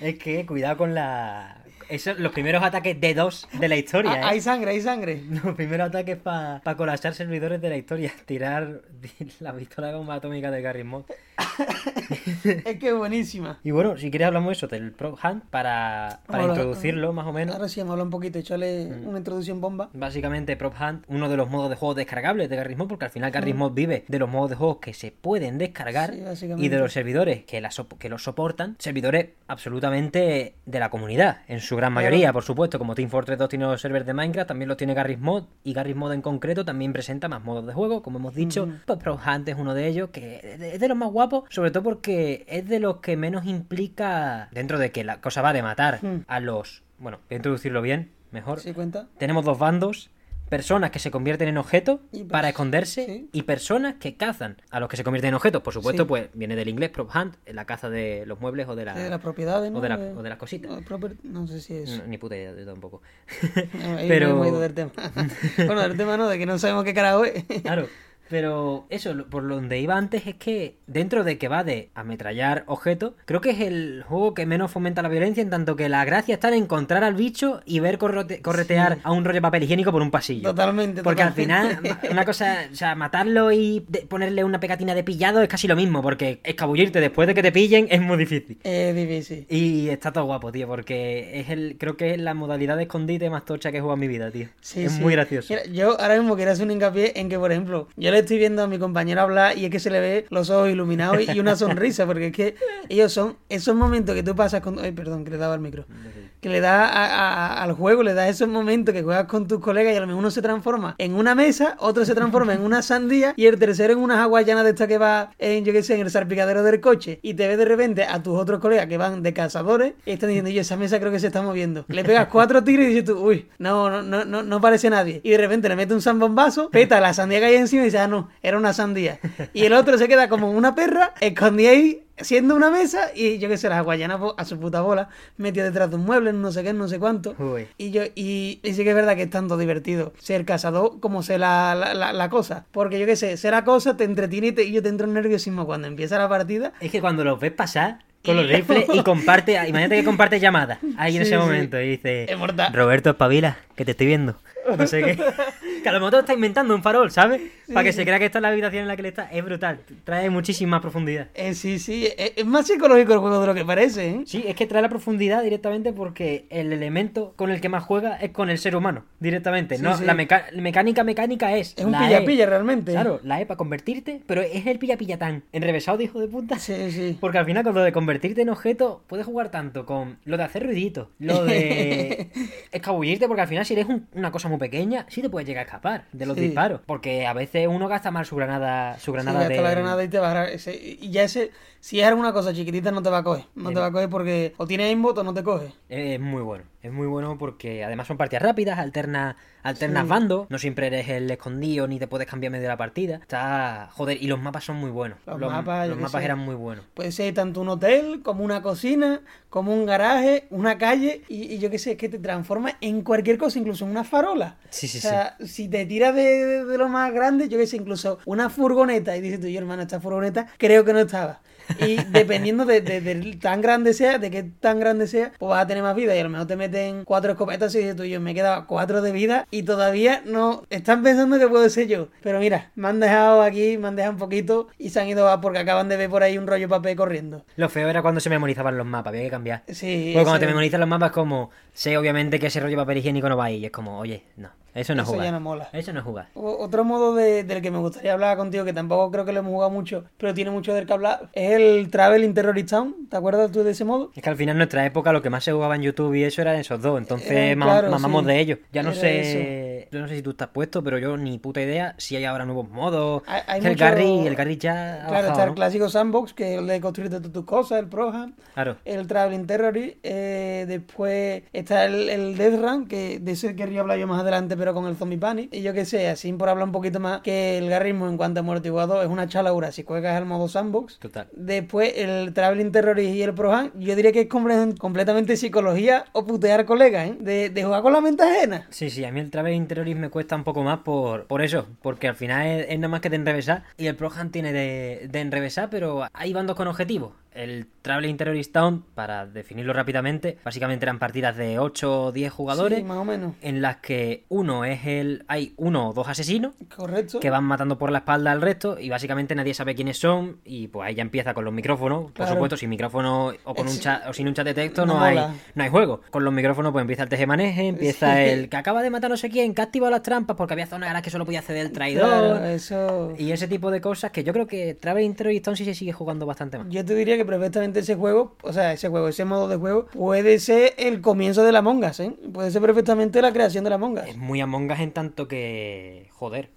es que cuidado con la esos los primeros ataques de dos de la historia. Ah, ¿eh? Hay sangre, hay sangre. (laughs) Los primeros ataques para pa colapsar servidores de la historia. Tirar (laughs) la pistola de bomba atómica de Garry Mod. (laughs) es que es buenísima. Y bueno, si quieres hablamos eso del Prop Hunt para, para introducirlo más o menos. Ahora sí, hemos hablado un poquito, échale mm. una introducción bomba. Básicamente, Prop Hunt, uno de los modos de juego descargables de Garry Mod, porque al final Garry mm. Mod vive de los modos de juego que se pueden descargar y de los servidores que, la que los soportan, servidores absolutamente de la comunidad en su gran mayoría, por supuesto, como Team Fortress 2 tiene los servers de Minecraft, también los tiene Garry's Mod, y Garry's Mod en concreto también presenta más modos de juego, como hemos dicho, pues Pro Hunt es uno de ellos, que es de los más guapos, sobre todo porque es de los que menos implica, dentro de que la cosa va de matar a los... Bueno, voy a introducirlo bien, mejor. ¿Sí cuenta? Tenemos dos bandos, personas que se convierten en objetos para esconderse y personas que cazan a los que se convierten en objetos. Por supuesto, pues viene del inglés prop hunt, la caza de los muebles o de, la, de las propiedades, o, de las cositas. No, sé si es. ni puta idea, de tampoco. (laughs) Pero... del tema. (laughs) bueno, del tema no, de que no sabemos qué carajo es. claro. Pero eso, por donde iba antes es que dentro de que va de ametrallar objetos, creo que es el juego que menos fomenta la violencia en tanto que la gracia está en encontrar al bicho y ver corretear a un rollo de papel higiénico por un pasillo. Totalmente. Porque al final, una cosa, o sea, matarlo y ponerle una pegatina de pillado es casi lo mismo, porque escabullirte después de que te pillen es muy difícil. Es difícil. Y está todo guapo, tío, porque es el, creo que es la modalidad de escondite más tocha que he jugado en mi vida, tío. es muy gracioso. yo ahora mismo quiero hacer un hincapié en que, por ejemplo, yo le estoy viendo a mi compañero hablar y es que se le ve los ojos iluminados y una sonrisa, porque es que ellos son esos momentos que tú pasas con... Ay, perdón, que le daba el micro. Que le da al juego, le da esos momentos que juegas con tus colegas y a lo mejor uno se transforma en una mesa, otro se transforma en una sandía y el tercero en unas hawaianas de esta que va en, yo qué sé, en el salpicadero del coche y te ves de repente a tus otros colegas que van de cazadores y están diciendo, yo esa mesa creo que se está moviendo. Le pegas cuatro tiros y dices tú, uy, no, no, no, no, no parece nadie. Y de repente le mete un zambombazo, peta la sandía que hay encima y dice, ah, no, era una sandía. Y el otro se queda como una perra, escondida ahí, siendo una mesa, y yo qué sé, la guayana a su puta bola, metió detrás de un mueble, no sé qué, no sé cuánto. Y yo, y, sí que es verdad que es tanto divertido ser cazador como ser la, la, cosa. Porque yo qué sé, ser la cosa te entretiene y, yo te entro en nerviosismo cuando empieza la partida. Es que cuando los ves pasar, con los rifles y comparte, imagínate que comparte llamadas ahí en (laughs) ese momento y dice, Roberto Espabila, que te estoy viendo. No sé qué. Que a lo mejor está inventando un farol, ¿sabes? Para que se crea que esta es la habitación en la que le está. Es brutal. Trae muchísima profundidad. Eh, sí, sí. Es, más psicológico el juego de lo que parece, ¿eh? Sí, es que trae la profundidad directamente porque el elemento con el que más juega es con el ser humano. Directamente. no, la mecánica mecánica es. Es un pilla-pilla realmente. Claro, la E para convertirte, pero es el pilla-pilla tan enrevesado de hijo de puta. Sí, sí. Porque al final, con lo de convertirte en objeto, puedes jugar tanto con lo de hacer ruidito, lo de (laughs) escabullirte, porque al final, si eres una cosa muy pequeña, sí te puedes llegar a escapar de los disparos. Porque a veces uno gasta mal su granada, su granada de... la granada y te va a y ya ese, si es alguna cosa chiquitita no te va a coger. No te va a coger porque o tienes aimbot o no te coge. Es muy bueno. Es muy bueno porque además son partidas rápidas, alternas alternas bandos, no siempre eres el escondido ni te puedes cambiar medio de la partida. Está, joder, y los mapas son muy buenos. Los, mapas, los mapas eran muy buenos. Puede ser tanto un hotel como una cocina, como un garaje, una calle y, yo qué sé, es que te transforma en cualquier cosa, incluso en una farola. Sí, sí, o sea, si te tiras de, de, lo más grande, yo qué sé, incluso una furgoneta y dices tú, yo hermano, esta furgoneta creo que no estaba. Y dependiendo de, de, tan grande sea, de qué tan grande sea, pues vas a tener más vida. Y a lo mejor te meten cuatro escopetas y dices tú, yo me he quedado cuatro de vida y todavía no están pensando que puedo ser yo. Pero mira, me han dejado aquí, me han dejado un poquito y se han ido a porque acaban de ver por ahí un rollo papel corriendo. Lo feo era cuando se memorizaban los mapas, había que cambiar. Sí. Porque cuando te memorizan los mapas, como sé obviamente que ese rollo papel higiénico no va ahí. Y es como, oye, no. Eso no es jugar. ya no mola. Eso no es jugar. otro modo de, del que me gustaría hablar contigo, que tampoco creo que lo hemos jugado mucho, pero tiene mucho del que hablar, es el Travel in Terrorist Town. ¿Te acuerdas tú de ese modo? Es que al final en nuestra época lo que más se jugaba en YouTube y eso eran esos dos. Entonces mamamos de ellos. Ya no sé que yo no sé si tú estás puesto, pero yo ni puta idea si hay ahora nuevos modos. Hay- hay Que el mucho- Garry, el Garry ya ha Claro, bajado, está el ¿no? clásico sandbox, que es el de construirte tú tus cosas, el Proham. Claro. El Traveling Terrorist, eh, después está el, el Death Run, que de ese querría hablar yo más adelante, pero con el Zombie Panic. Y yo qué sé, así por hablar un poquito más, que el garrismo en cuanto a amortiguador es una chalaura si juegas al modo sandbox. Total. Después el Traveling Terrorist y el Proham, yo diría que es comple- completamente psicología o putear colegas, ¿eh? De, de jugar con la mente ajena. Sí, sí, a mí el Traveling Terrorist me cuesta un poco más por, por eso, porque al final es, es nada más que de enrevesar y el Prohan tiene de, de enrevesar, pero hay bandos con objetivos. El Traveling Terrorist Town, para definirlo rápidamente, básicamente eran partidas de 8 o 10 jugadores Sí, más o menos. en las que uno es el... hay uno o dos asesinos Correcto. que van matando por la espalda al resto y básicamente nadie sabe quiénes son y pues ahí ya empieza con los micrófonos, por supuesto, sin micrófono o con un chat o sin un chat de texto No no, hay no hay juego. Con los micrófonos pues empieza el tejemaneje, empieza Sí. el (laughs) que acaba de matar no sé quién, ha activado las trampas porque había zonas a las que solo podía acceder el traidor. Claro, eso... Y ese tipo de cosas que yo creo que Traveling Terrorist Town sí se sigue jugando bastante más. Yo te diría que perfectamente ese juego, o sea, ese juego, ese modo de juego, puede ser el comienzo de la Among Us, ¿eh? Puede ser perfectamente la creación de la Among Us. Es muy Among Us en tanto que... Joder.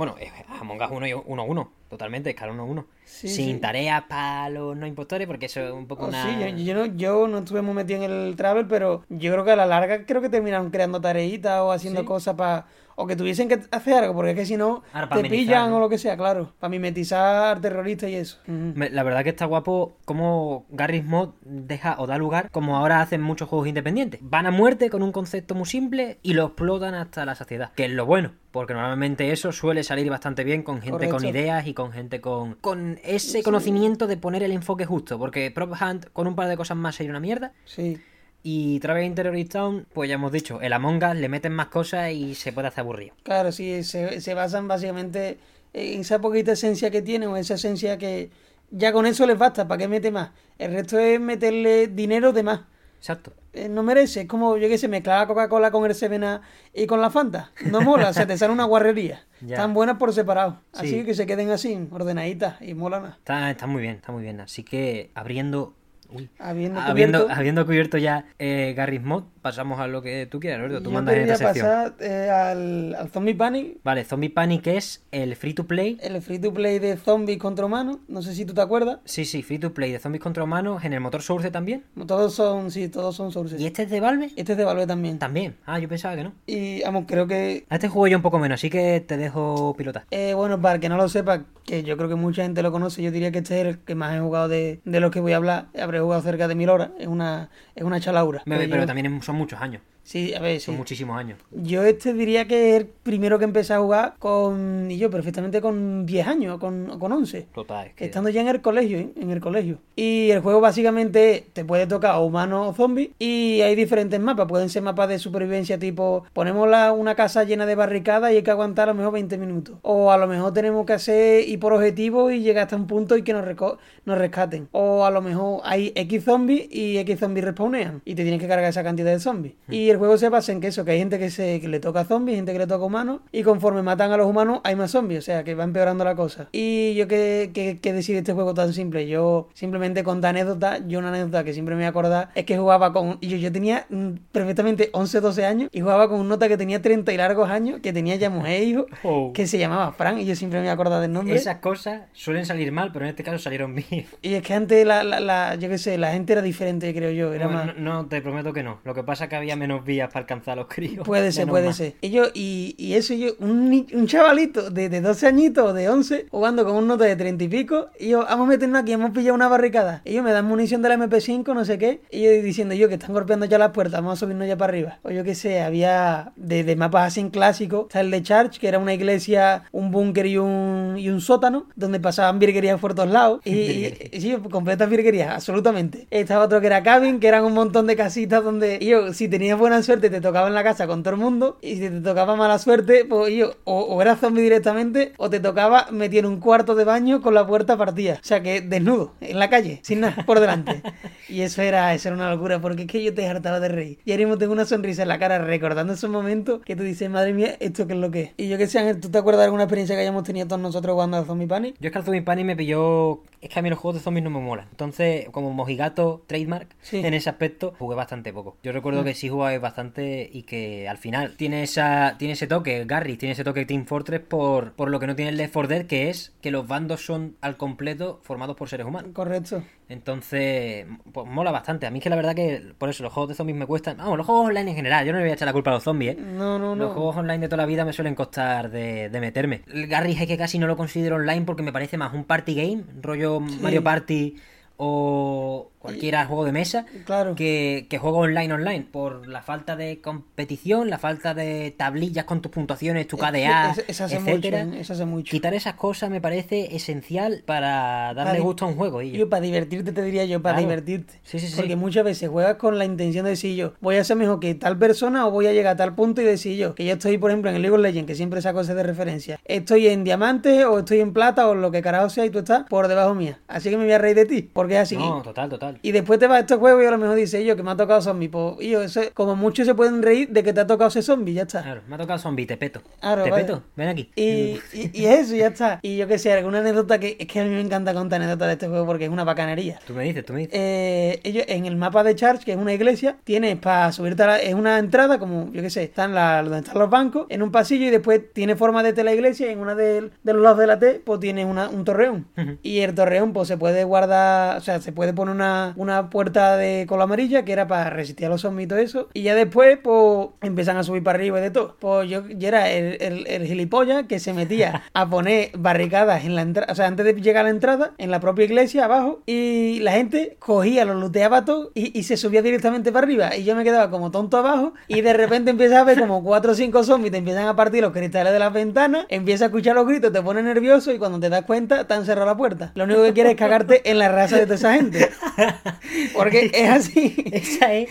Bueno, Among Us 1 y 1 1, totalmente, escala 1 1. Sí, Sin sí. tareas para los no impostores porque eso es un poco Oh, una... Sí, yo, yo no, yo no estuve muy metido en el travel, pero yo creo que a la larga creo que terminaron creando tareitas o haciendo Sí. cosas para... O que tuviesen que hacer algo, porque es que si no, te pillan ¿no? o lo que sea, claro. Para mimetizar terroristas y eso. La verdad que está guapo como Garry's Mod deja o da lugar, como ahora hacen muchos juegos independientes. Van a muerte con un concepto muy simple y lo explotan hasta la saciedad, que es lo bueno, porque normalmente eso suele salir bastante bien con gente con ideas y con gente con, con ese conocimiento de poner el enfoque justo, porque Prop Hunt con un par de cosas más sería una mierda. Sí. Y Traveling Terrorist Town, pues ya hemos dicho, el Among Us le meten más cosas y se puede hacer aburrido. Claro, sí, se, se basan básicamente en esa poquita esencia que tienen o esa esencia que ya con eso les basta, ¿para qué mete más? El resto es meterle dinero de más. Exacto. Eh, no merece, es como, yo qué sé, mezclar la Coca-Cola con el Sevena y con la Fanta. No mola, o sea, te sale una guarrería. (laughs) Ya. Están buenas por separado. Sí. Así que se queden así, ordenaditas y molan. Está, está muy bien, está muy bien. Así que abriendo... Uy. Habiendo Habiendo, cubierto- habiendo cubierto ya eh, Garry's Mod, pasamos a lo que tú quieras, Alberto. Tú Yo mandas en esta sección. pasar eh, al, al Zombie Panic, Vale, Zombie Panic es el free to play. el free to play de zombies contra humanos. No sé si tú te acuerdas. Sí, sí, free to play de zombies contra humanos en el motor Source también. Todos son, sí, todos son sources. ¿Y este es de Valve? Este es de Valve también. También. Ah, yo pensaba que no. Y vamos, creo que A este juego yo un poco menos, así que te dejo pilotar. Eh, bueno, para el que no lo sepa, que yo creo que mucha gente lo conoce, yo diría que este es el que más he jugado de, de los que voy a hablar. Habré jugado cerca de mil horas. Es una, es una chalaura. Pero pero yo- también son muchos años. Sí, a ver, sí. Son muchísimos años. Yo este diría que es el primero que empecé a jugar con... Y yo perfectamente con 10 años, con, con 11. Total, es que... Estando ya en el colegio, ¿eh? en el colegio. Y el juego básicamente te puede tocar o humano o zombie. Y hay diferentes mapas. Pueden ser mapas de supervivencia tipo, ponemos la- una casa llena de barricadas y hay que aguantar a lo mejor 20 minutos. O a lo mejor tenemos que hacer ir por objetivo y llegar hasta un punto y que nos, rescaten. O a lo mejor hay X zombies y X zombies respawnean. Y te tienes que cargar esa cantidad de zombies. Y el juego se basa en que eso, que hay gente que, se, que le toca zombies, gente que le toca humanos. Y conforme matan a los humanos hay más zombies. O sea que va empeorando la cosa. Y yo que, que, que decir este juego tan simple. Yo simplemente con anécdota, yo una anécdota que siempre me voy a acordar es que jugaba con... Yo, yo tenía mm, perfectamente 11, 12 años y jugaba con un nota que tenía 30 y largos años, que tenía ya mujer e hijo, Oh. que se llamaba Frank y yo siempre me voy a acordar del nombre. Esas cosas suelen salir mal, pero en este caso salieron bien. (laughs) Y es que antes la, la, la- yo qué sé, la gente era diferente, creo yo. Era No, más... no, no, te prometo que no. Lo que pasa es que había menos vías para alcanzar a los críos. Puede ser, Menos puede mal. ser. Y yo, y, y eso yo, un, un chavalito de, de 12 añitos o de 11, jugando con un nota de 30 y pico, y yo, vamos a meternos aquí, hemos pillado una barricada. Ellos me dan munición de la MP5, no sé qué, y yo diciendo yo que están golpeando ya las puertas, vamos a subirnos ya para arriba. O yo qué sé, había de, de mapas así en clásico, está el de Charge, que era una iglesia, un búnker y un, y un sótano, donde pasaban virguerías por todos lados. Y, y- y sí, completas virguerías, absolutamente. Estaba otro que era Cabin, que eran un montón de casitas donde y yo, si tenías buena suerte, te tocaba en la casa con todo el mundo. Y si te tocaba mala suerte, pues yo, o, o eras zombie directamente, o te tocaba meter en un cuarto de baño con la puerta partida. O sea que desnudo, en la calle, sin nada, por delante. Y eso era, eso era una locura, porque es que yo te hartaba de reír. Y ahora mismo tengo una sonrisa en la cara recordando esos momentos que tú dices, madre mía, ¿esto qué es lo que es? Y yo que sé, ¿tú te acuerdas de alguna experiencia que hayamos tenido todos nosotros jugando al Zombie Panic? Yo es que al Zombie Panic me pilló. Es que a mí los juegos de zombies no me molan. Entonces, como Mojigato, trademark, Sí. en ese aspecto, jugué bastante poco. Yo recuerdo que sí jugaba bastante y que al final tiene esa tiene ese toque, Gary, tiene ese toque Team Fortress por, por lo que no tiene el Left 4 Dead, que es que los bandos son al completo formados por seres humanos. Correcto. Entonces, pues mola bastante. A mí es que la verdad que por eso los juegos de zombies me cuestan. Vamos, los juegos online en general. Yo no le voy a echar la culpa a los zombies, ¿eh? No, no, no. Los juegos online de toda la vida me suelen costar de, de meterme. El Garry es que casi no lo considero online porque me parece más un party game, rollo Mario Party o cualquiera juego de mesa Claro. que, que juego online online por la falta de competición, la falta de tablillas con tus puntuaciones, tu KDA, Eso- eso hace etcétera. mucho, ¿eh? Eso hace mucho. Quitar esas cosas me parece esencial para darle Para- gusto a un juego. Y Yo para divertirte te diría yo, para Claro. divertirte. Sí, sí, sí. Porque muchas veces juegas con la intención de decir yo, voy a ser mejor que tal persona o voy a llegar a tal punto y decir yo, que yo estoy, por ejemplo, en el League of Legends, que siempre saco ese de referencia, estoy en diamante o estoy en plata o lo que carajo sea y tú estás por debajo mía. Así que me voy a reír de ti, porque es así. No, total, total. Y después te vas a estos juegos y a lo mejor dices yo que me ha tocado zombie. Pues, yo, eso, como muchos se pueden reír de que te ha tocado ese zombie, ya está. Claro, me ha tocado zombie, te peto. Claro, te vale. peto, ven aquí. Y, y, y eso, ya está. Y yo que sé, alguna anécdota que es que a mí me encanta contar anécdotas de este juego porque es una bacanería. Tú me dices, tú me dices. Eh, ellos en el mapa de Charge, que es una iglesia, tienes para subirte a la, es una entrada, como yo que sé, están la, donde están los bancos, en un pasillo y después tiene forma de la iglesia y en una de, de los lados de la T, pues tiene una, un torreón. Y el torreón, pues se puede guardar, o sea, se puede poner una, una puerta de cola amarilla que era para resistir a los zombies y todo eso. Y ya después, pues empiezan a subir para arriba y de todo. Pues yo, yo era el, el, el gilipollas que se metía (laughs) a poner barricadas en la entrada, o sea, antes de llegar a la entrada, en la propia iglesia abajo, y la gente cogía, los looteaba todo y, y se subía directamente para arriba. Y yo me quedaba como tonto abajo, y de repente empiezas a ver como (laughs) cuatro o cinco zombies te empiezan a partir los cristales de las ventanas, empiezas a escuchar los gritos, te pones nervioso y cuando te das cuenta, te han cerrado la puerta. Lo único que quieres es cagarte en la raza de toda esa gente. (laughs) (laughs) Porque es así. (laughs) Esa es.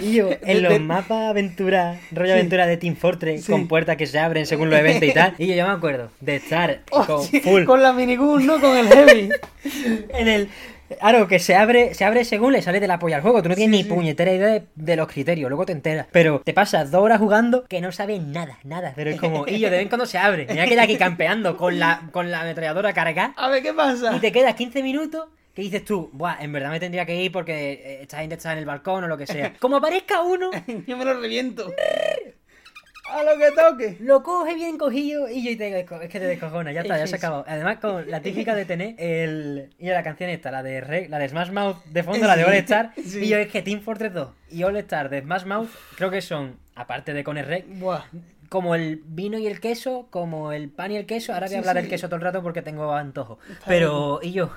Y yo, en los mapas aventura, rollo Sí. aventura de Team Fortress, Sí. con puertas que se abren según los eventos y tal. Y yo, yo me acuerdo de estar (laughs) Oh, con sí, full con la minigun, ¿no? Con el heavy. en el. Claro, que se abre, se abre según le sale de la polla al juego. Tú no tienes Sí, ni sí. puñetera idea de, de los criterios, luego te enteras. Pero te pasas dos horas jugando que no sabes nada, nada. Pero es como, y yo de vez en cuando se abre. Mira que aquí campeando con la, con la ametralladora cargada. A ver qué pasa. Y te quedas 15 minutos que dices tú, Buah, en verdad me tendría que ir porque eh, esta gente está en el balcón o lo que sea. Como aparezca uno, (laughs) Yo me lo reviento. (laughs) A lo que toque. lo coge bien cogido y yo te desco- es que te descojona, ya está, ya se acabó. Además, con la típica de tener el. Y la canción esta, la de Re- la de Smash Mouth de fondo, la de All Star. (laughs) sí. Y yo es que Team Fortress 2 y All Star de Smash Mouth, creo que son, aparte de con el Rec, Buah. como el vino y el queso, como el pan y el queso. Ahora voy a hablar sí. del queso todo el rato porque tengo antojo. Pero, y yo,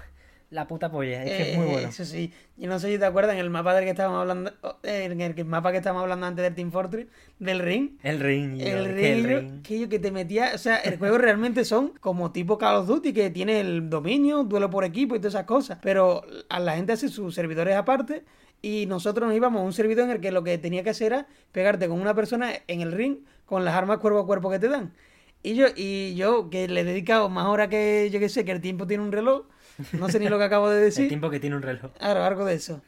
la puta polla, es que es muy Eh, bueno. Eso sí. Yo no sé si te acuerdas en el mapa del que estábamos hablando, en el mapa que estábamos hablando antes del Team Fortress, del ring. El ring, yo, El es que ring, el yo- ring. que yo que te metía, o sea, el juego (laughs) realmente son como tipo Call of Duty que tiene el dominio, duelo por equipo y todas esas cosas, pero a la gente hace sus servidores aparte y nosotros nos íbamos a un servidor en el que lo que tenía que hacer era pegarte con una persona en el ring con las armas cuerpo a cuerpo que te dan. Y yo, y yo que le he dedicado más horas que yo que sé, que el tiempo tiene un reloj, no sé ni lo que acabo de El decir. tiempo que tiene un reloj. Claro, algo de eso.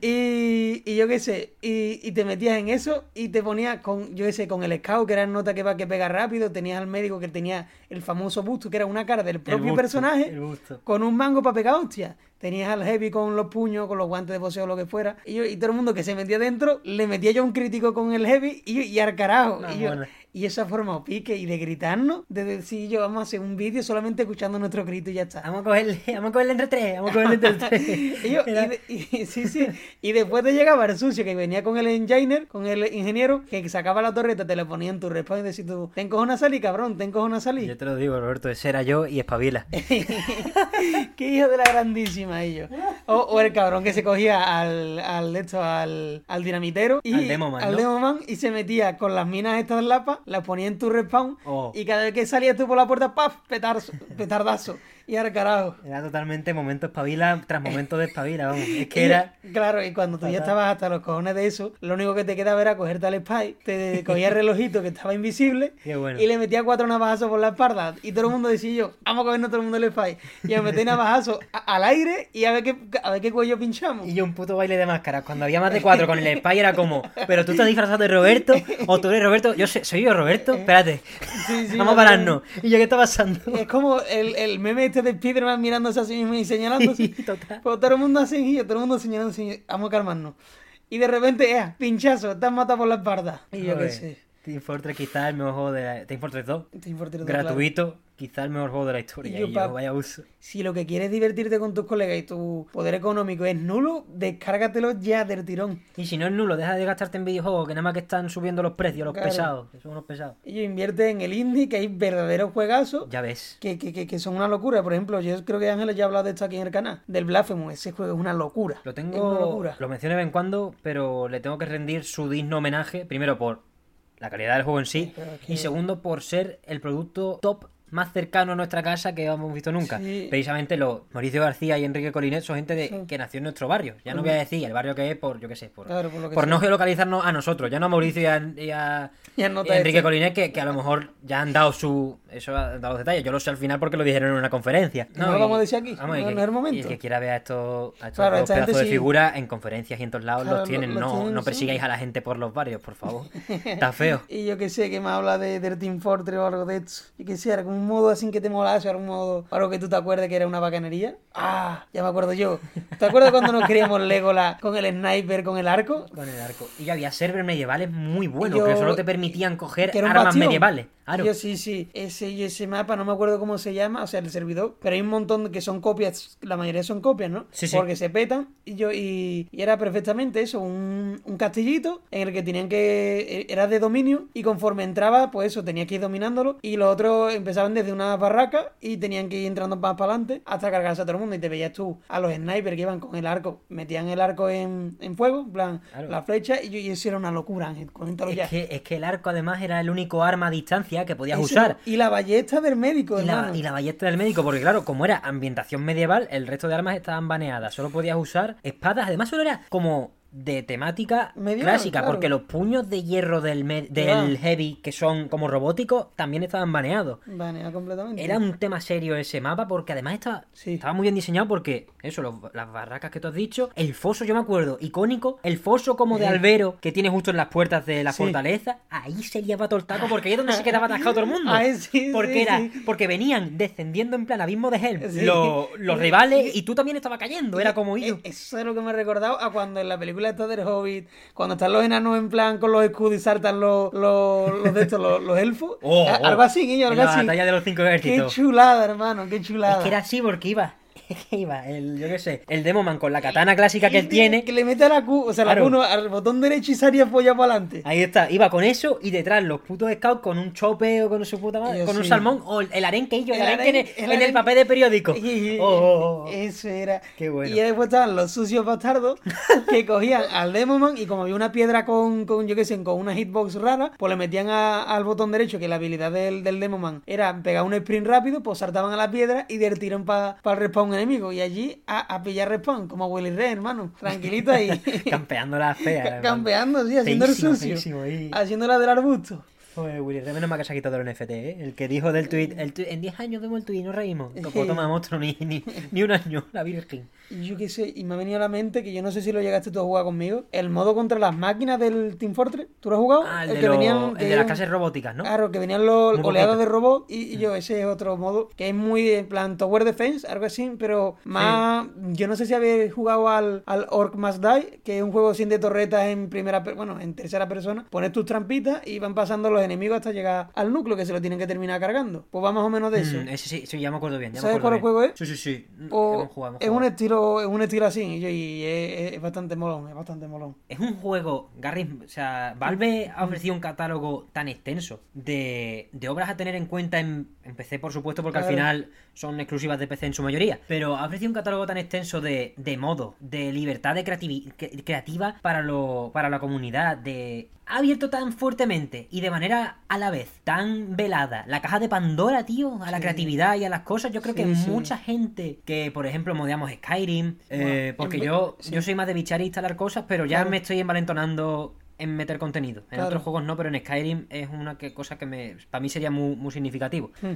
Y, y yo qué sé, y, y te metías en eso y te ponías con, yo qué sé, con el scout, que era el nota que va que pega rápido, tenías al médico que tenía el famoso busto, que era una cara del propio busto, personaje, el con un mango para pegar hostia. Tenías al heavy con los puños, con los guantes de boxeo, lo que fuera. Y, yo, y todo el mundo que se metía dentro, le metía yo un crítico con el heavy y, y al carajo. No, y, yo- bueno. Y esa forma o pique y de gritarnos, de decir yo, vamos a hacer un vídeo solamente escuchando nuestro grito y ya está. Vamos a cogerle, (laughs) vamos a cogerle entre tres, vamos a cogerle entre (laughs) tres. Y, yo- y Era- de- y- sí, sí. Y después te llegaba el sucio que venía con el engineer, con el ingeniero, que sacaba la torreta, te le ponía en tu respawn y decía tú, ten cojones a salir, cabrón, ten cojones a salir. Yo te lo digo, Roberto, ese era yo y espabila. (laughs) Qué hijo de la grandísima ellos. O, o el cabrón que se cogía al, al esto, al, al dinamitero y Al Demoman, al ¿no? Demoman y se metía con las minas estas en lapas, las ponía en tu respawn Oh. y cada vez que salías tú por la puerta, ¡paf! Petardazo. (laughs) Y ahora carajo. Era totalmente momento espabila tras momento de espabila, vamos. Es que (laughs) Y- era. Claro, y cuando tú ya estabas hasta los cojones de eso, lo único que te quedaba era cogerte al spy, te cogía el relojito que estaba invisible bueno. y le metía cuatro navajazos por la espalda. Y todo el mundo decía yo, vamos a cogernos todo el mundo el spy. Y me metí navajazos a- al aire y a ver qué, a ver qué cuello pinchamos. Y yo un puto baile de máscaras. Cuando había más de cuatro con el spy era como, pero tú estás disfrazado de Roberto o tú eres Roberto. Yo sé- soy yo Roberto. Espérate. Sí, sí, Vamos a pararnos. Y yo, ¿qué está pasando? Es como el, el meme de Spiderman mirándose a sí mismo y señalándose. Total. Pues todo el mundo así, y todo el mundo señalando así, vamos a calmarnos. y de repente, eh, pinchazo, han matado por la espalda. Y yo qué sé. Team Fortress quizás el mejor juego de la... Team Fortress 2, Team Fortress 2, claro. gratuito, quizás el mejor juego de la historia. Y Y yo, yo, pa- vaya uso. Si lo que quieres es divertirte con tus colegas y tu poder económico es nulo, descárgatelo ya del tirón. Y si no es nulo, deja de gastarte en videojuegos, que nada más que están subiendo los precios, los Claro. pesados, que son unos pesados. Y yo invierte en el indie, que hay verdaderos juegazos Ya ves. que, que, que, que son una locura. Por ejemplo, yo creo que Ángel ya ha hablado de esto aquí en el canal, del Blasphemous. Ese juego es una locura. Lo Es una tengo, locura. lo menciono de vez en cuando, pero le tengo que rendir su digno homenaje, primero por la calidad del juego en sí, y segundo por ser el producto top más cercano a nuestra casa que hemos visto nunca. Sí. Precisamente los Mauricio García y Enrique Colinet son gente de, Sí. que nació en nuestro barrio. Ya no voy a decir el barrio que es por, yo qué sé, por, Claro, por lo que por no geolocalizarnos a nosotros, ya no a Mauricio y a, y a- Y a y nota a Enrique este. Colinet, que, que a lo mejor ya han dado su. Eso han dado los detalles. Yo lo sé al final porque lo dijeron en una conferencia. No lo vamos a decir aquí, vamos, no- que- no es el momento. Y el que quiera ver a estos, a estos Claro, dos esta gente pedazos de sí. figuras en conferencias y en todos lados Claro, los tienen. lo- no, tienen, no persigáis a la gente por los barrios, por favor. Está feo. (laughs) Y yo que sé, que me habla de, del Team Fortress o algo de esto. Yo que sé, como un modo así que te molase, algún modo, algo que tú te acuerdes que era una bacanería. Ah, ya me acuerdo yo. ¿Te acuerdas cuando nos creíamos Legolas con el sniper, con el arco? Con el arco. Y había servers medievales muy buenos Yo- que solo te permitían coger armas bastión. medievales. Claro. Yo sí, sí. Ese y ese mapa, no me acuerdo cómo se llama, o sea, el servidor. Pero hay un montón que son copias, la mayoría son copias, ¿no? Sí, sí. Porque se petan. Y yo y, y era perfectamente eso, un, un castillito en el que tenían que. Era de dominio. Y conforme entraba, pues eso, tenías que ir dominándolo. Y los otros empezaban desde una barraca y tenían que ir entrando más para adelante hasta cargarse a todo el mundo. Y te veías tú a los snipers que iban con el arco, metían el arco en, en fuego, en plan, Claro. la flecha. Y, y eso era una locura, Ángel. Coméntalo ya. Es que, es que el arco además era el único arma a distancia que podías Eso, usar. Y la ballesta del médico, Y la, y la ballesta del médico, porque claro, como era ambientación medieval, el resto de armas estaban baneadas. Solo podías usar espadas. Además, solo era como de temática Medieval, clásica, claro. porque los puños de hierro del, del Claro. heavy, que son como robóticos, también estaban baneados. Baneado completamente. Era un tema serio ese mapa, porque además estaba, Sí. estaba muy bien diseñado, porque eso, los- las barracas que tú has dicho, el foso, yo me acuerdo, icónico, el foso como de Eh. albero que tiene justo en las puertas de la Sí. fortaleza, ahí se liaba todo el taco, porque ahí es donde se quedaba atascado todo el mundo. (laughs) Ahí sí, porque era, porque venían descendiendo en plan abismo de Helm los, los rivales y tú también estabas cayendo, era como yo. Eso es lo que me ha recordado a cuando en la película esta del Hobbit, cuando están los enanos en plan con los escudos y saltan los, los, los de estos, los, los elfos. Oh, oh. Algo así, En algo la así. batalla de los cinco Qué ejércitos. chulada, hermano, qué chulada. Es que era así porque iba. (laughs) Es que iba, el, yo qué sé, el Demoman con la katana clásica que él tiene. Que le mete a la Q, o sea, la. Q no, al botón derecho y salía folla para adelante. Ahí está, iba con eso y detrás los putos scouts con un chope o con su puta madre, Yo con un salmón o el, el arenquillo, el, El arenque en el, arenque- en el arenque. papel de periódico. (laughs) Y- Oh, oh, oh. Eso era. Qué bueno. Y después estaban los sucios bastardos (laughs) que cogían al Demoman y como había una piedra con, con yo qué sé, con una hitbox rara, pues le metían a- al botón derecho, que la habilidad del, del Demoman era pegar un sprint rápido, pues saltaban a la piedra y del tirón para el respawn enemigo. Y allí a, a pillar respawn, como Willy Red, hermano. Tranquilito ahí. (laughs) Campeando la fea. Ca- Campeando, sí, haciendo el sucio. feísimo ahí. Haciendo la del arbusto. Joder, Willy, Red, menos mal que se ha quitado el NFT, ¿eh? El que dijo del tweet, el tuit, en 10 años vemos el tweet y no reímos. Tampoco toma monstruo ni, ni, ni un año, la virgen. Y yo qué sé, y me ha venido a la mente que yo no sé si lo llegaste tú a jugar conmigo. El modo contra las máquinas del Team Fortress. ¿Tú lo has jugado? Ah, el, de, el que de las clases robóticas, ¿no? Claro, que venían los Muy poquito. de robots y, y yo, ese es otro modo que es muy en plan Tower Defense, algo así, pero más. Yo no sé si habéis jugado al, al Orc Must Die, que es un juego sin de torretas en primera, bueno, en tercera persona. Pones tus trampitas y van pasando los enemigos hasta llegar al núcleo que se lo tienen que terminar cargando. Pues va más o menos de eso. Mm, ese sí, sí, ya me acuerdo bien. Ya me ¿Sabes acuerdo cuál bien. juego es? Sí, sí, sí. O Hemos jugado, hemos es un jugado. Es un estilo así, y, yo- y es, es bastante molón, es bastante molón. Es un juego, Garry, o sea, Valve ha ofrecido un catálogo tan extenso de, de obras a tener en cuenta en, en PC, por supuesto, porque al final son exclusivas de PC en su mayoría. Pero ha ofrecido un catálogo tan extenso de, de modo, de libertad de creativa para, lo, para la comunidad, de... Ha abierto tan fuertemente y de manera a la vez tan velada la caja de Pandora, tío, a la Sí. creatividad y a las cosas. Yo creo que Sí, mucha gente que, por ejemplo, modeamos Skyrim, eh, porque yo, yo soy más de bichar e instalar cosas, pero ya Claro. me estoy envalentonando en meter contenido. En Claro. otros juegos no, pero en Skyrim es una que, cosa que me, para mí sería muy, muy significativo. Hmm.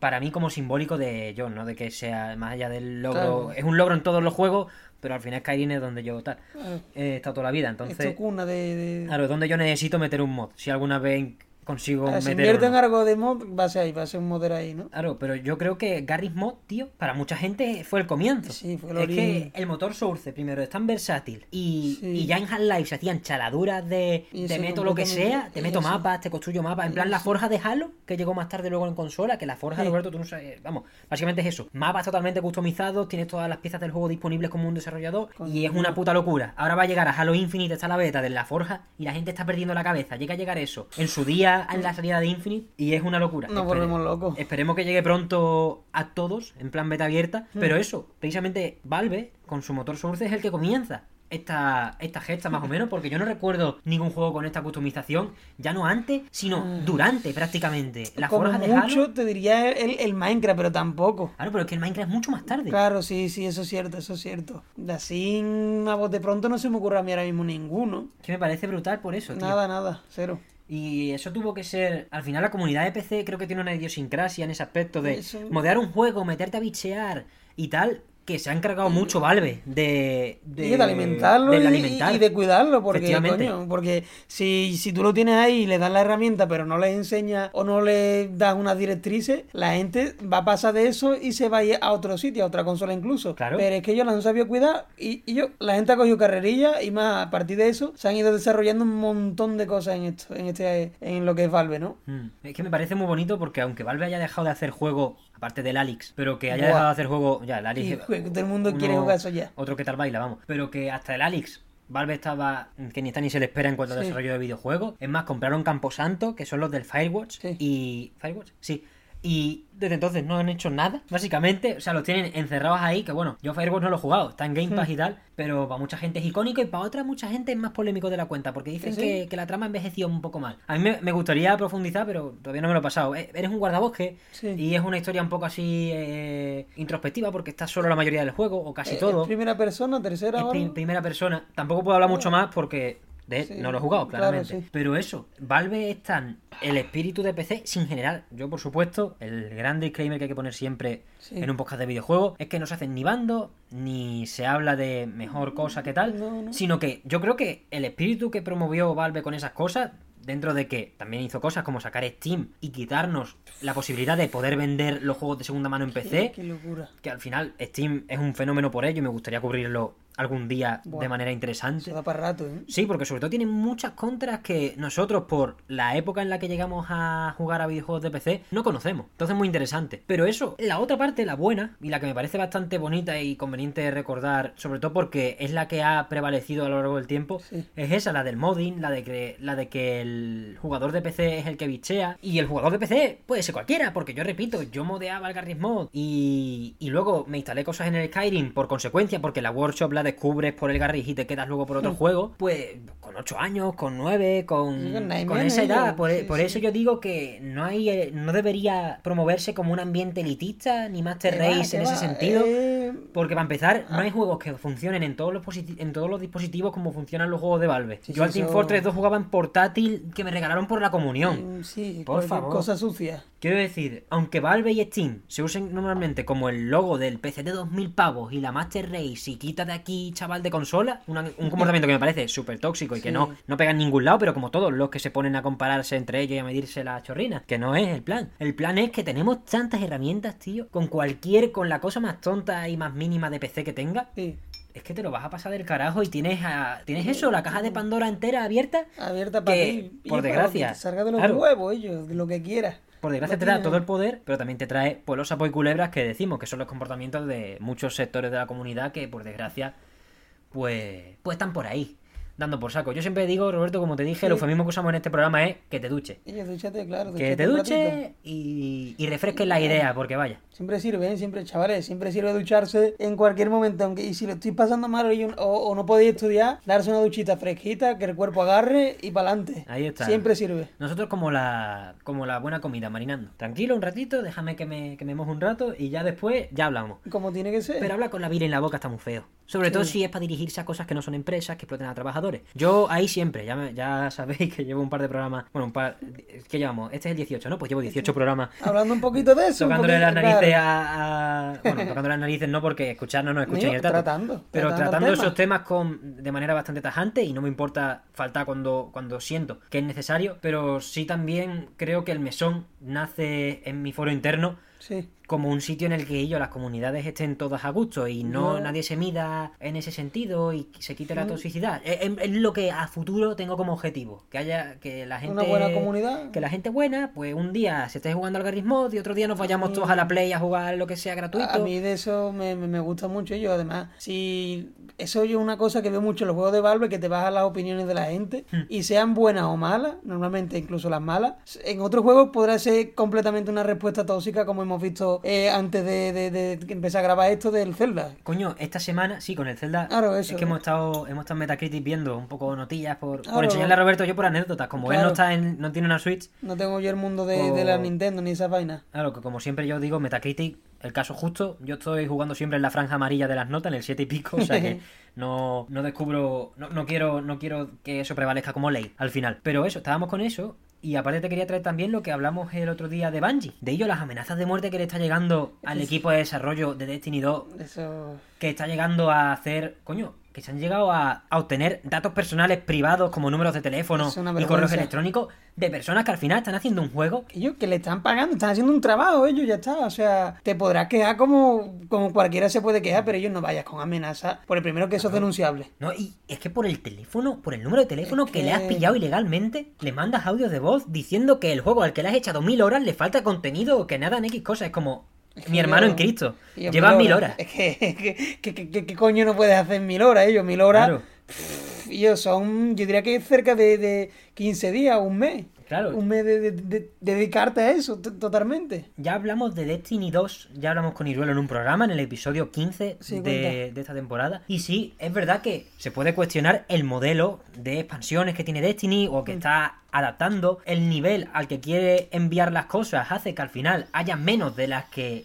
Para mí como simbólico de yo, no de que sea más allá del logro. Claro. Es un logro en todos los juegos, pero al final Skyrim es donde yo tal. Claro. He estado toda la vida, entonces... Esto cuna de... de- Claro, es donde yo necesito meter un mod. Si alguna vez consigo Ahora, si meter invierte en algo de mod, va a ser ahí, va a ser un modder ahí, ¿no? Claro, pero yo creo que Garry's Mod, tío, para mucha gente fue el comienzo. Sí, fue el es que el motor Source, primero, es tan versátil y, Sí. y ya en Half-Life se hacían chaladuras de Y te meto lo que sea, te meto mapas, te construyo mapas. En plan, la forja de Halo, que llegó más tarde luego en consola, que la forja. Roberto, tú no sabes. Vamos, básicamente es eso. Mapas totalmente customizados, tienes todas las piezas del juego disponibles como un desarrollador Con- y es una puta locura. Ahora va a llegar a Halo Infinite, está la beta de la forja y la gente está perdiendo la cabeza. Llega a llegar eso en su día, en la salida de Infinite, y es una locura. Nos Espere- volvemos locos. Esperemos que llegue pronto a todos, en plan beta abierta. Hmm. Pero eso, precisamente Valve, con su motor Source, es el que comienza esta, esta gesta más o menos, porque yo no recuerdo ningún juego con esta customización, ya no antes, sino durante prácticamente. La Hmm. Como de mucho Halo. te diría el, el Minecraft, pero tampoco. Claro, pero es que el Minecraft es mucho más tarde. Claro, sí, sí, eso es cierto, eso es cierto. Así, a voz de pronto no se me ocurre a mí ahora mismo ninguno. Que me parece brutal por eso, tío. Nada, nada, cero. Y eso tuvo que ser. Al final, la comunidad de PC creo que tiene una idiosincrasia en ese aspecto de Eso- modear un juego, meterte a bichear y tal. Que se ha encargado mucho Valve de. de, Y de alimentarlo y, alimentar. y de cuidarlo, porque, coño, porque si, si tú lo tienes ahí y le das la herramienta, pero no les enseñas o no le das unas directrices, la gente va a pasar de eso y se va a ir a otro sitio, a otra consola incluso. Claro. Pero es que ellos la han sabido cuidar y, y yo, la gente ha cogido carrerilla y más a partir de eso se han ido desarrollando un montón de cosas en esto, en este, en lo que es Valve, ¿no? Mm. Es que me parece muy bonito porque aunque Valve haya dejado de hacer juego, aparte del Alix, pero que haya Buah. dejado de hacer juego. Ya, el joder, que todo el mundo uno- quiere jugar eso ya. Otro que tal baila, vamos. Pero que hasta el Alix. Valve estaba que ni está ni se le espera en cuanto a Sí. desarrollo de videojuegos. Es más, compraron Camposanto, que son los del Firewatch. Sí. Y. ¿Firewatch? Sí. Y desde entonces no han hecho nada, básicamente. O sea, los tienen encerrados ahí. Que bueno, yo Firewatch no lo he jugado, está en Game Pass y tal. Pero para mucha gente es icónico y para otra mucha gente es más polémico de la cuenta. Porque dicen ¿Sí? que, que la trama envejeció un poco mal. A mí me, me gustaría profundizar, pero todavía no me lo he pasado. Eh, Eres un guardabosque Sí. y es una historia un poco así eh, introspectiva porque estás solo la mayoría del juego, o casi Eh, todo. ¿es primera persona, tercera Es primera persona. Tampoco puedo hablar mucho más porque de, Sí, no lo he jugado, claro, claramente. sí. Pero eso, Valve es tan el espíritu de PC sin general. Yo, por supuesto, el gran disclaimer que hay que poner siempre Sí. en un podcast de videojuegos es que no se hacen ni bando, ni se habla de mejor cosa que tal, No, no. sino que yo creo que el espíritu que promovió Valve con esas cosas dentro de que también hizo cosas como sacar Steam y quitarnos la posibilidad de poder vender los juegos de segunda mano en PC, Qué locura. que al final Steam es un fenómeno por ello y me gustaría cubrirlo algún día Buah. de manera Se interesante. da para rato, ¿eh? Sí, porque sobre todo tiene muchas contras que nosotros, por la época en la que llegamos a jugar a videojuegos de PC, no conocemos. Entonces, muy interesante. Pero eso, la otra parte, la buena, y la que me parece bastante bonita y conveniente recordar, sobre todo porque es la que ha prevalecido a lo largo del tiempo, Sí. es esa, la del modding, la de que, la de que el jugador de PC es el que bichea. Y el jugador de PC puede ser cualquiera, porque yo repito, yo modeaba el Garry's Mod y, y luego me instalé cosas en el Skyrim por consecuencia, porque la workshop la descubres por el Garry's y te quedas luego por otro juego. Pues con 8 años, con 9, con, Sí, con esa edad. Por, sí, por sí. eso yo digo que no hay eh, no debería promoverse como un ambiente elitista ni Master Race en ese sentido. eh, Porque para empezar, Ah. no hay juegos que funcionen en todos los positi- en todos los dispositivos como funcionan los juegos de Valve. Yo al Team eso- Fortress 2 jugaba en portátil que me regalaron por la comunión. mm, Sí, Por favor. cosa sucia. Quiero decir, aunque Valve y Steam se usen normalmente como el logo del PC de 2000 pavos y la Master Race y quita de aquí chaval de consola, una- un comportamiento que me parece súper tóxico y que Sí. no, no pega en ningún lado, pero como todos los que se ponen a compararse entre ellos y a medirse las chorrinas, que no es el plan. El plan es que tenemos tantas herramientas, tío, con cualquier, con la cosa más tonta y más mínima de PC que tenga, Sí. es que te lo vas a pasar del carajo y tienes a, tienes eso, la caja de Pandora entera abierta. Abierta para Que, ti. y por para desgracia, que te salga de los claro. huevos ellos, de lo que quieras. Por desgracia No te da todo el poder, pero también te trae pues, los sapos y culebras que decimos, que son los comportamientos de muchos sectores de la comunidad que, por desgracia, pues, pues están por ahí, dando por saco. Yo siempre digo, Roberto, como te dije, el Sí. eufemismo que usamos en este programa es que te duches. Ellos, dúchate, claro. Que te duches y, y refresques la idea, porque vaya. Siempre sirve, ¿eh? siempre, chavales, siempre sirve ducharse en cualquier momento. aunque Y si lo estoy pasando mal y un- o, o no podéis estudiar, darse una duchita fresquita, que el cuerpo agarre y para adelante. Ahí está. Siempre sirve. Nosotros como la, como la buena comida, marinando. Tranquilo un ratito, déjame que me, que me moje un rato y ya después ya hablamos. Como tiene que ser. Pero hablar con la vira en la boca está muy feo. Sobre Sí. todo si es para dirigirse a cosas que no son empresas, que exploten a trabajadores. Yo ahí siempre, ya, me- ya sabéis que llevo un par de programas. Bueno, un par. ¿Qué llevamos? Este es el 18, ¿no? Pues llevo 18 programas Hablando un poquito de eso. tocándole las narices a, a- Bueno, tocando las narices no, porque escuchar no ni el tato. tratando, Pero tratando esos temas con, de manera bastante tajante y no me importa faltar cuando, cuando siento que es necesario. Pero sí también creo que el mesón nace en mi foro interno Sí. Como un sitio en el que ellos, las comunidades, estén todas a gusto y no nadie se mida en ese sentido y se quite la toxicidad. Es, lo que a futuro tengo como objetivo. Que haya, que la gente. Una buena comunidad. Que la gente buena, pues un día se esté jugando al Garry's y otro día nos vayamos todos a la Play a jugar lo que sea gratuito. A mí de eso me, gusta mucho. Yo, además, si eso es una cosa que veo mucho en los juegos de Valve, que te bajan las opiniones de la gente, (laughs) Hmm. y sean buenas o malas, normalmente incluso las malas. En otros juegos podrá ser completamente una respuesta tóxica, como hemos visto eh, antes de, de- de que empecé a grabar esto del Zelda. Coño, esta semana, sí, con el Zelda, Claro, eso, es que hemos estado, hemos estado en Metacritic viendo un poco notillas por, por enseñarle a Roberto yo por anécdotas. Como él no está en, no tiene una Switch, No tengo yo el mundo de, de la. Nintendo ni esa vaina. Claro, que como siempre yo digo, Metacritic, el caso justo, yo estoy jugando siempre en la franja amarilla de las notas, en el 7 y pico, o sea que (laughs) no, no descubro, no, no quiero, no quiero que eso prevalezca como ley al final. Pero eso, estábamos con eso. Y aparte te quería traer también lo que hablamos el otro día de Bungie. De ello, las amenazas de muerte que le está llegando al equipo de desarrollo de Destiny 2 Eso. que está llegando a hacer, coño, que se han llegado a, a obtener datos personales privados como números de teléfono y correos electrónicos de personas que al final están haciendo un juego. que Ellos que le están pagando, están haciendo un trabajo, ellos ya está. O sea, te podrás quejar como, como cualquiera se puede quejar, pero ellos no vayas con amenaza. Por el primero que eso es denunciable. No, y es que por el teléfono, por el número de teléfono Es que... le has que- pillado ilegalmente, le mandas audios de voz diciendo que el juego al que le has echado mil horas le falta contenido o que nada en X cosas. Es como Es que mi hermano yo- en Cristo. Llevas mil horas. Es que, que, que, que- coño no puedes hacer mil horas ellos, mil horas. Claro. pff, ellos son, yo diría que cerca de, de 15 días, un mes. Claro. Un mes de, de- de- dedicarte a eso, totalmente. Ya hablamos de Destiny 2, ya hablamos con Iruelo en un programa, en el episodio 15 Sí, de, esta temporada. Y sí, es verdad que se puede cuestionar el modelo de expansiones que tiene Destiny o Mm. que está adaptando. El nivel al que quiere enviar las cosas hace que al final haya menos de las que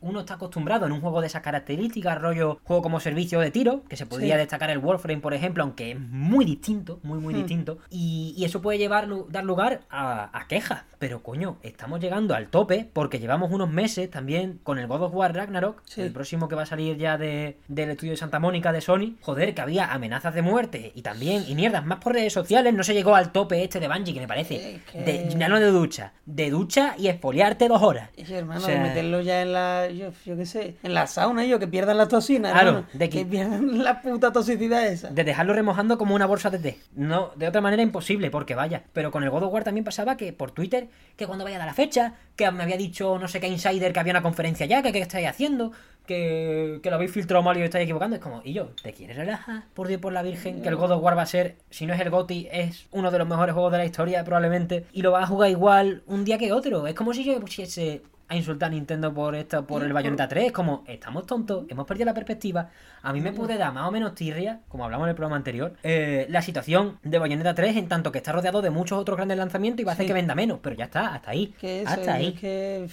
uno está acostumbrado en un juego de esas características, rollo juego como servicio de tiro, que se podría Sí. destacar el Warframe, por ejemplo, aunque es muy distinto, muy, muy Hmm. distinto. Y, y eso puede llevar, dar lugar a, a quejas. Pero coño, estamos llegando al tope porque llevamos unos meses también con el God of War Ragnarok, Sí. el próximo que va a salir ya de, del estudio de Santa Mónica de Sony. Joder, que había amenazas de muerte y también, y mierdas, más por redes sociales, no se llegó al tope este de Bungie, que me parece. Es que- De, ya no de ducha, de ducha y exfoliarte dos horas. Y hermano, O sea- meterlo ya en la, yo, yo qué sé, en la sauna, ellos que pierdan la toxina, Claro, hermano, de que- que pierdan la puta toxicidad esa. De dejarlo remojando como una bolsa de té. No, de otra manera imposible, porque vaya. Pero con el God of War también pasaba que por Twitter, que cuando vaya a dar la fecha, que me había dicho no sé qué insider que había una conferencia ya, que qué estáis haciendo, que, que lo habéis filtrado mal y os estáis equivocando. Es como, y yo, ¿te quieres relajar? Por Dios, por la Virgen, que el God of War va a ser, si no es el GOTY, es uno de los mejores juegos de la historia probablemente. Y lo vas a jugar igual un día que otro. Es como si yo pusiese a insultar a Nintendo por esto, por el Bayonetta 3. Es como, estamos tontos, hemos perdido la perspectiva. A mí me puede dar más o menos tirria, como hablamos en el programa anterior, eh, la situación de Bayonetta 3 en tanto que está rodeado de muchos otros grandes lanzamientos y va a hacer Sí. que venda menos. Pero ya está, hasta ahí. Hasta ahí. que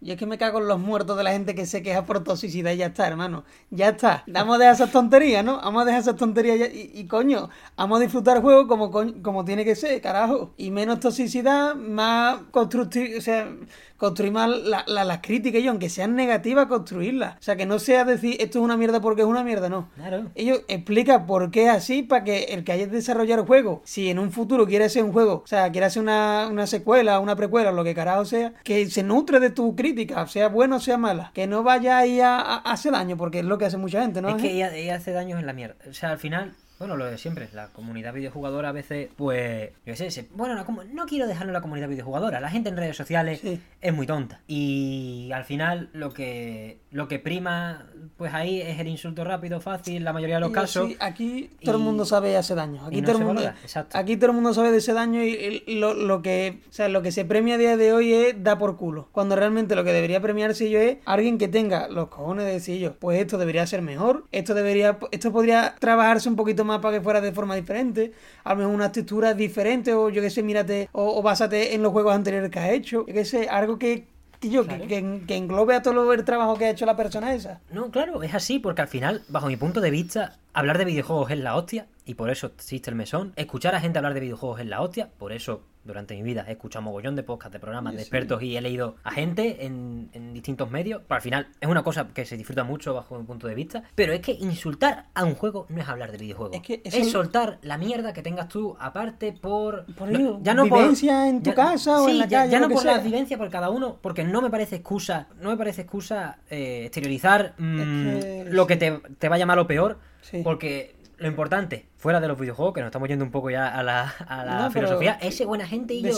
yo es que me cago en los muertos de la gente que se queja por toxicidad y ya está, hermano. Ya está. Vamos a dejar esas tonterías, ¿no? Vamos a dejar esas tonterías ya- y, y, coño, vamos a disfrutar el juego como, como tiene que ser, carajo. Y menos toxicidad, más constructir, o sea, construir más la- la- las críticas y aunque sean negativas, construirlas. O sea, que no sea decir esto es una mierda porque es una mierda, no. Claro. Ellos explican por qué es así para que el que haya desarrollado el juego, si en un futuro quiere hacer un juego, o sea, quiere hacer una, una secuela, una precuela, lo que carajo sea, que se nutre de tu crítica, sea buena o sea mala. Que no vaya ahí a hacer daño, porque es lo que hace mucha gente, ¿no? Es que ella, ella hace daños en la mierda. O sea, al final, bueno, lo de siempre, la comunidad videojugadora a veces, pues, yo sé, se- bueno, no, como- no quiero dejarlo en la comunidad videojugadora. La gente en redes sociales Sí. es muy tonta. Y al final lo que lo que prima, pues ahí es el insulto rápido, fácil, la mayoría de los Y casos. aquí todo el mundo sabe hace daño. Aquí no todo el mundo, valora, aquí todo el mundo sabe de ese daño y, y lo, lo que, o sea, lo que se premia a día de hoy es da por culo. Cuando realmente lo que debería premiarse yo es alguien que tenga los cojones de decir yo, pues esto debería ser mejor, esto debería, esto podría trabajarse un poquito más para que fuera de forma diferente, a lo mejor una textura diferente o yo qué sé, mírate o, o básate en los juegos anteriores que has hecho, yo qué sé, algo que Claro. que, que, que englobe a todo el trabajo que ha hecho la persona esa. No, claro, es así, porque al final, bajo mi punto de vista, hablar de videojuegos es la hostia y por eso existe el mesón. Escuchar a gente hablar de videojuegos es la hostia, por eso durante mi vida he escuchado mogollón de podcasts, de programas, de expertos y he leído a gente en, en distintos medios. Pero al final es una cosa que se disfruta mucho bajo mi punto de vista. Pero es que insultar a un juego no es hablar de videojuegos. Es que es, eso- soltar la mierda que tengas tú aparte por... Por no- ya no por- vivencia en tu ya- casa o sí, en la ya- calle, Ya lo no por la sea. vivencia por cada uno, porque no me parece excusa, no me parece excusa eh, exteriorizar mm, Es que lo que te, te vaya mal o peor, Sí. porque lo importante, fuera de los videojuegos, que nos estamos yendo un poco ya a la, a la No, filosofía, es ser buena gente y yo.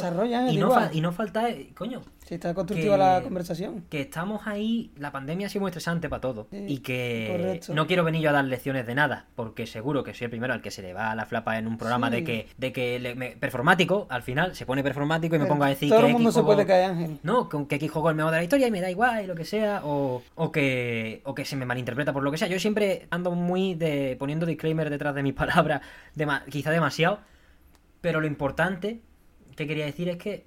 Y no, fa- y no falta, eh, coño, Si está constructiva que- la conversación. que estamos ahí, la pandemia ha sido muy estresante para todos. Sí, y que correcto. no quiero venir yo a dar lecciones de nada, porque seguro que soy el primero al que se le va la flapa en un programa Sí. de que, de que le- me- performático, al final se pone performático y me pongo a decir Todo que el mundo X se juego- puede caer, Ángel. no, con que X juego el mejor de la historia y me da igual y lo que sea, o, o que o que se me malinterpreta por lo que sea. Yo siempre ando muy de poniendo disclaimer detrás de mis (laughs) palabras, dema- quizá demasiado, pero lo importante que quería decir es que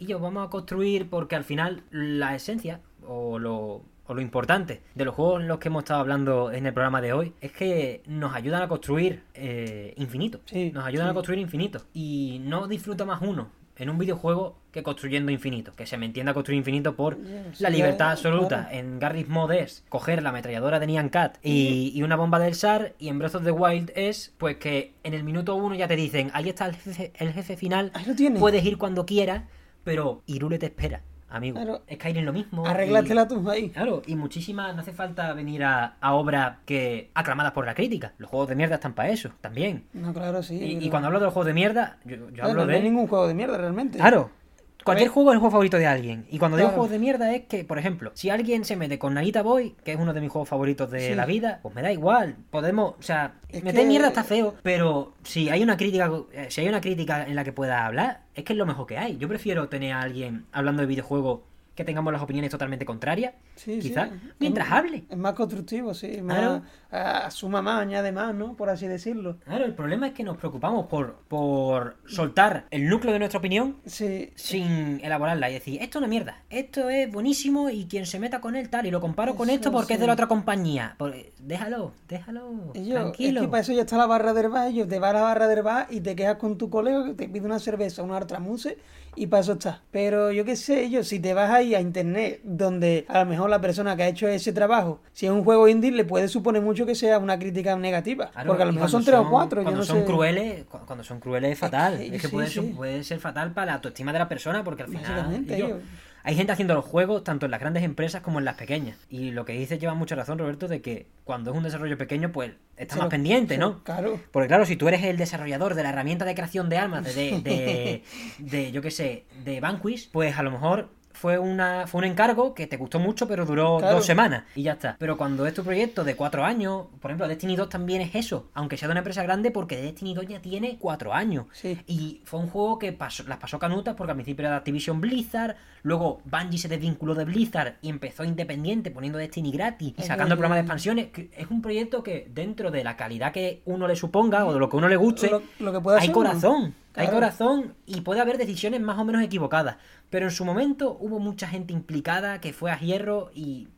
yo vamos a construir porque al final la esencia o lo, o lo importante de los juegos en los que hemos estado hablando en el programa de hoy es que nos ayudan a construir eh, infinito. Sí, nos ayudan sí. a construir infinito. Y no disfruta más uno en un videojuego que construyendo infinito. Que se me entienda construir infinito por la libertad absoluta. claro. En Garry's Mod es coger la ametralladora de Nyan Cat y, y una bomba del SAR. Y en Breath of the Wild es pues que en el minuto uno ya te dicen, ahí está el jefe, el jefe final. Ahí lo tienes. Puedes ir cuando quieras, pero Irule te espera, amigo. Claro. Skyrim lo mismo. y- Arréglatela tú ahí. Claro, y muchísimas, no hace falta venir a, a obras que aclamadas por la crítica. Los juegos de mierda están para eso, también. No, claro, sí. Y, y cuando hablo de los juegos de mierda, yo, hablo no de... hay ningún juego de mierda realmente. Claro. Cualquier juego es el juego favorito de alguien. Y cuando digo Claro. juegos de mierda es que, por ejemplo, si alguien se mete con Narita Boy, que es uno de mis juegos favoritos de Sí. la vida, pues me da igual. Podemos, o sea, Es meter que- mierda está feo, pero si hay una crítica, eh, si hay una crítica en la que pueda hablar, es que es lo mejor que hay. Yo prefiero tener a alguien hablando de videojuegos que tengamos las opiniones totalmente contrarias, Sí, sí. quizás, mientras hable. Es más constructivo, sí. Más, Claro. ah, suma más, añade más, ¿no? Por así decirlo. Claro, el problema es que nos preocupamos por, por soltar el núcleo de nuestra opinión Sí. sin elaborarla y decir, esto es una mierda, esto es buenísimo y quien se meta con él tal, y lo comparo con esto porque es de la otra compañía. Pues, déjalo, déjalo, yo, tranquilo. Es que para eso ya está la barra del bar. Yo te vas a la barra del bar y te quedas con tu colega que te pide una cerveza, una artramuse y para eso está. Pero yo qué sé, yo, si te vas ahí a internet, donde a lo mejor la persona que ha hecho ese trabajo, si es un juego indie, le puede suponer mucho que sea una crítica negativa. Claro, porque a lo mejor son tres o cuatro. Yo Cuando no son sé. crueles, cu- cuando son crueles es fatal. que- Es que sí, puede, sí. puede ser fatal para la autoestima de la persona porque al final hay gente haciendo los juegos tanto en las grandes empresas como en las pequeñas. Y lo que dices lleva mucha razón, Roberto, de que cuando es un desarrollo pequeño, pues está Se más pendiente, ¿no? Claro. Porque claro, si tú eres el desarrollador de la herramienta de creación de armas de, de, (laughs) de, de, yo qué sé, de Vanquish, pues a lo mejor fue una fue un encargo que te gustó mucho, pero duró Claro. dos semanas y ya está. Pero cuando es tu proyecto de cuatro años, por ejemplo, Destiny 2 también es eso, aunque sea de una empresa grande, porque Destiny 2 ya tiene cuatro años. Sí. Y fue un juego que pasó, las pasó canutas porque al principio era de Activision Blizzard, luego Bungie se desvinculó de Blizzard y empezó independiente poniendo Destiny gratis y sacando el programa de expansiones. que Es un proyecto que dentro de la calidad que uno le suponga o de lo que uno le guste, Lo- lo que pueda hay ser corazón. Hay Claro. corazón y puede haber decisiones más o menos equivocadas. Pero en su momento hubo mucha gente implicada que fue a hierro y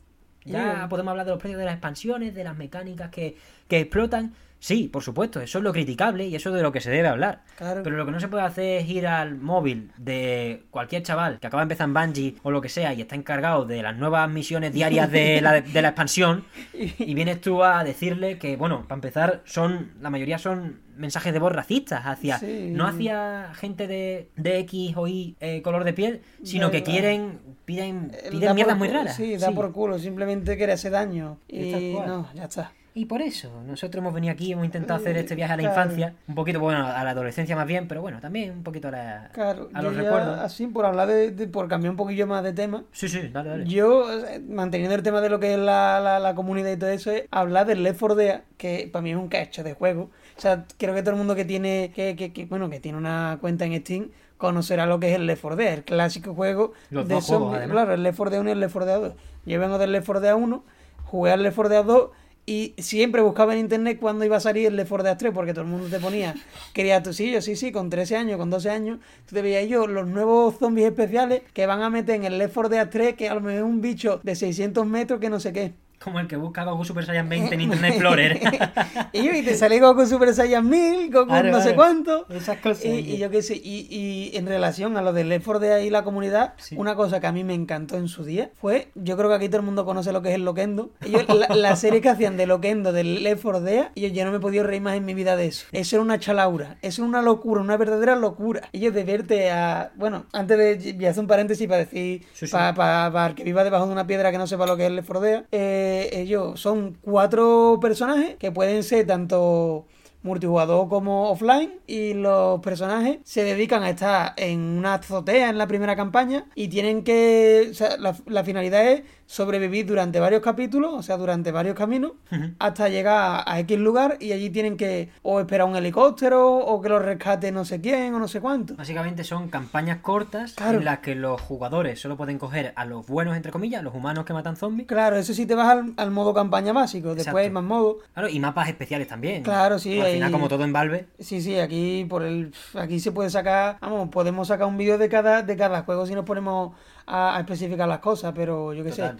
ya podemos hablar de los precios de las expansiones, de las mecánicas que, que explotan. Sí, por supuesto, eso es lo criticable y eso es de lo que se debe hablar. Claro. Pero lo que no se puede hacer es ir al móvil de cualquier chaval que acaba de empezar en Bungie o lo que sea y está encargado de las nuevas misiones diarias de la, (laughs) de la expansión y vienes tú a decirle que, bueno, para empezar, son la mayoría son mensajes de voz racistas hacia Sí. no hacia gente de, de X o Y eh, color de piel, sino que quieren piden, Eh, piden da mierdas muy raras. Sí, da Sí. por culo. Simplemente quiere hacer daño. Y Y no, ya está. Y por eso, nosotros hemos venido aquí, hemos intentado hacer este viaje a la Claro. infancia, un poquito, bueno, a la adolescencia más bien, pero bueno, también un poquito a, la, Claro, a yo los ya, recuerdos. así por hablar de, de- por cambiar un poquillo más de tema, Sí, sí, dale, dale. yo eh, manteniendo el tema de lo que es la, la, la comunidad y todo eso, es hablar del Left 4 Dead, que para mí es un cacho de juego. O sea, creo que todo el mundo que tiene, que, que, que, bueno, que tiene una cuenta en Steam conocerá lo que es el Left 4 Dead, el clásico juego Los de zombies. Claro, el Left 4 Dead 1 y el Left 4 Dead 2. Yo vengo del Left 4 Dead 1, jugué al Left 4 Dead 2 y siempre buscaba en internet cuándo iba a salir el Left 4 Dead 3 porque todo el mundo te ponía, (laughs) quería tú, sí, yo sí, sí, con 13 años, con 12 años, tú te veías yo los nuevos zombies especiales que van a meter en el Left 4 Dead 3 que a lo mejor es un bicho de 600 metros que no sé qué. Como el que busca Goku Super Saiyan 20 en Internet Explorer. (laughs) y, te sale Goku Super Saiyan 1000, Goku no sé cuánto. Esas cosas. Y, yo qué sé, y, y, en relación a lo del Left 4 Dead y la comunidad, una cosa que a mí me encantó en su día fue, yo creo que aquí todo el mundo conoce lo que es el Loquendo. (laughs) la, serie que hacían de Loquendo, del Left 4 Dead, y yo, ya no me he podido reír más en mi vida de eso. Eso era una chalaura, eso era una locura, una verdadera locura. Y yo de verte a, bueno, antes de, voy a hacer un paréntesis para decir, para, que viva debajo de una piedra que no sepa lo que es el Left 4 Dead, eh, ellos son cuatro personajes que pueden ser tanto multijugador como offline y los personajes se dedican a estar en una azotea en la primera campaña y tienen que la, la, finalidad es sobrevivir durante varios capítulos, o sea, durante varios caminos, hasta llegar a X lugar y allí tienen que o esperar un helicóptero o que los rescate no sé quién o no sé cuánto. Básicamente son campañas cortas en las que los jugadores solo pueden coger a los buenos, entre comillas, los humanos que matan zombies. Claro, eso sí te vas al, modo campaña básico, después hay más modos. Claro, y mapas especiales también. Claro, sí. Al final, como todo en Valve. Sí, sí, aquí por el aquí se puede sacar, vamos, podemos sacar un vídeo de cada, de cada juego si nos ponemos a, especificar las cosas, pero yo qué sé.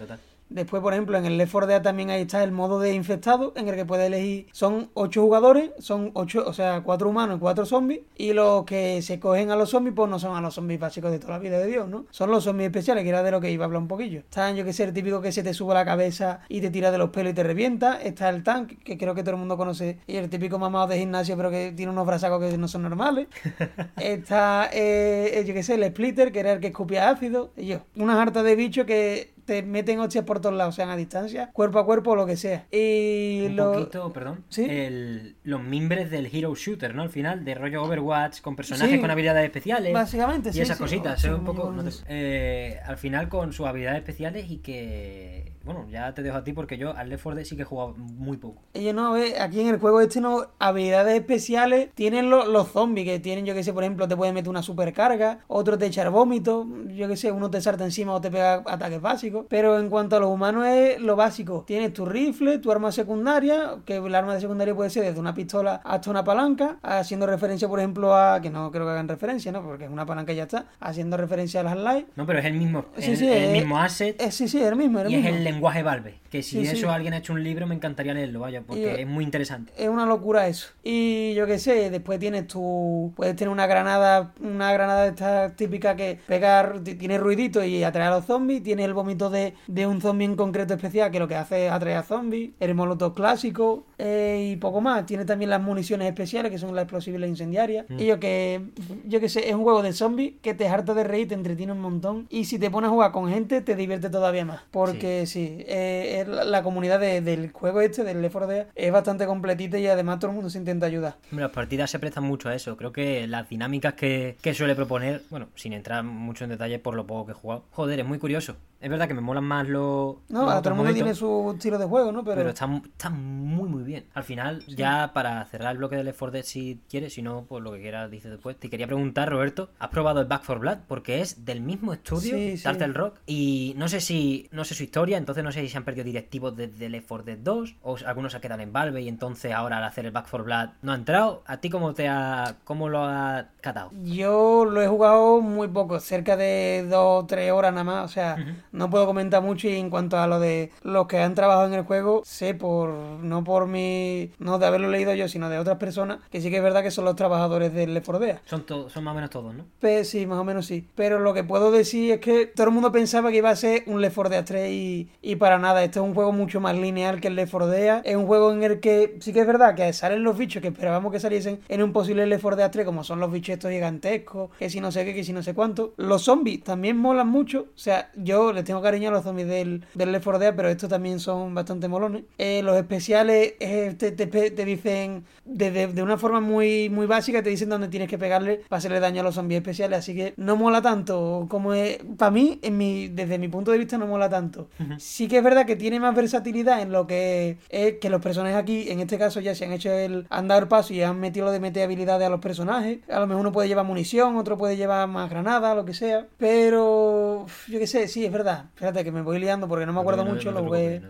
Después, por ejemplo, en el Left 4 Dead también ahí está el modo de infectado, en el que puedes elegir. Son ocho jugadores, son ocho, o sea, cuatro humanos y cuatro zombies. Y los que se cogen a los zombies, pues no son a los zombies básicos de toda la vida de Dios, ¿no? Son los zombies especiales, que era de lo que iba a hablar un poquillo. Están, yo que sé, el típico que se te sube a la cabeza y te tira de los pelos y te revienta. Está el tank, que creo que todo el mundo conoce. Y el típico mamado de gimnasio, pero que tiene unos brazacos que no son normales. (laughs) está, eh, yo que sé, el splitter, que era el que escupía ácido. Y yo, unas hartas de bicho que te meten hostias por todos lados, sean a distancia, cuerpo a cuerpo o lo que sea. Y un poquito, perdón, ¿Sí? los mimbres del Hero Shooter, ¿no? Al final, de rollo Overwatch, con personajes con habilidades especiales. Básicamente, y esas cositas, un poco... Eh, al final con sus habilidades especiales y que bueno, ya te dejo a ti porque yo al Left 4 Dead sí que he jugado muy poco. Ellos no, aquí en el juego este no, habilidades especiales tienen los, zombies que tienen, yo que sé, por ejemplo, te pueden meter una supercarga, otro te echar vómito, yo que sé, uno te salta encima o te pega ataques básicos. Pero en cuanto a los humanos es lo básico. Tienes tu rifle, tu arma secundaria, que el arma de secundaria puede ser desde una pistola hasta una palanca, haciendo referencia, por ejemplo, a, que no creo que hagan referencia, ¿no? Porque es una palanca y ya está, haciendo referencia a las light. No, pero es el mismo, el, mismo asset. sí, sí, es el mismo, y es el lenguaje Valve. Que si eso alguien ha hecho un libro, me encantaría leerlo, vaya, porque es muy interesante. Es una locura eso. Y yo qué sé, después tienes tu. Puedes tener una granada, una granada de esta típica que pegar, tiene ruidito y atrae a los zombies. Tiene el vómito de, un zombie en concreto especial que lo que hace es atraer a zombies. El molotov clásico eh, y poco más. Tiene también las municiones especiales que son las explosivas incendiarias. Mm. Y yo que. Yo que sé, es un juego de zombies que te harta de reír, te entretiene un montón. Y si te pones a jugar con gente, te divierte todavía más. Porque sí, sí eh, la, comunidad del juego este, del Left 4 Dead, es bastante completita y además todo el mundo se intenta ayudar. las partidas se prestan mucho a eso. Creo que las dinámicas que, que suele proponer, bueno, sin entrar mucho en detalle por lo poco que he jugado, joder, es muy curioso. Es verdad que me molan más los. No, a todo el mundo tiene su estilo de juego, ¿no? Pero, está, muy, muy bien. Al final, ya para cerrar el bloque del Left 4 Dead, si quieres, si no, pues lo que quieras, dices después. Te quería preguntar, Roberto, ¿has probado el Back for Blood? Porque es del mismo estudio, sí, Turtle Rock, y no sé si. No sé su historia, entonces no sé si se han perdido directivos desde Left 4 Dead 2, o algunos se quedan en Valve y entonces ahora al hacer el Back for Blood no ha entrado. ¿A ti cómo te ha. cómo lo ha catado? Yo lo he jugado muy poco, cerca de 2 o 3 horas nada más, o sea, no puedo comentar mucho y en cuanto a lo de los que han trabajado en el juego, sé por, no por mi, no de haberlo leído yo, sino de otras personas, que sí que es verdad que son los trabajadores del Left 4 Dead. Son, son más o menos todos, ¿no? Pues sí, más o menos sí. Pero lo que puedo decir es que todo el mundo pensaba que iba a ser un Left 4 Dead 3 y, y para nada, este es un juego mucho más lineal que el Left 4 Dead. Es un juego en el que sí que es verdad que salen los bichos que esperábamos que saliesen en un posible Left 4 Dead 3, como son los bichos estos gigantescos, que si no sé qué, que si no sé cuánto. Los zombies también molan mucho, o sea, yo les tengo cariño a los zombies del del, Left 4 Dead, pero estos también son bastante molones. Eh, los especiales eh, te, te, dicen de, de, una forma muy, muy básica, te dicen dónde tienes que pegarle para hacerle daño a los zombies especiales, así que no mola tanto como es, para mí, en mi, desde mi punto de vista no mola tanto. Sí que es verdad que tiene más versatilidad en lo que es que los personajes aquí, en este caso ya se han hecho el andar paso y han metido lo de meter habilidades a los personajes. A lo mejor uno puede llevar munición, otro puede llevar más granada, lo que sea. Pero yo qué sé, sí, es verdad. Fíjate que me voy liando porque no me acuerdo mucho, lo jugué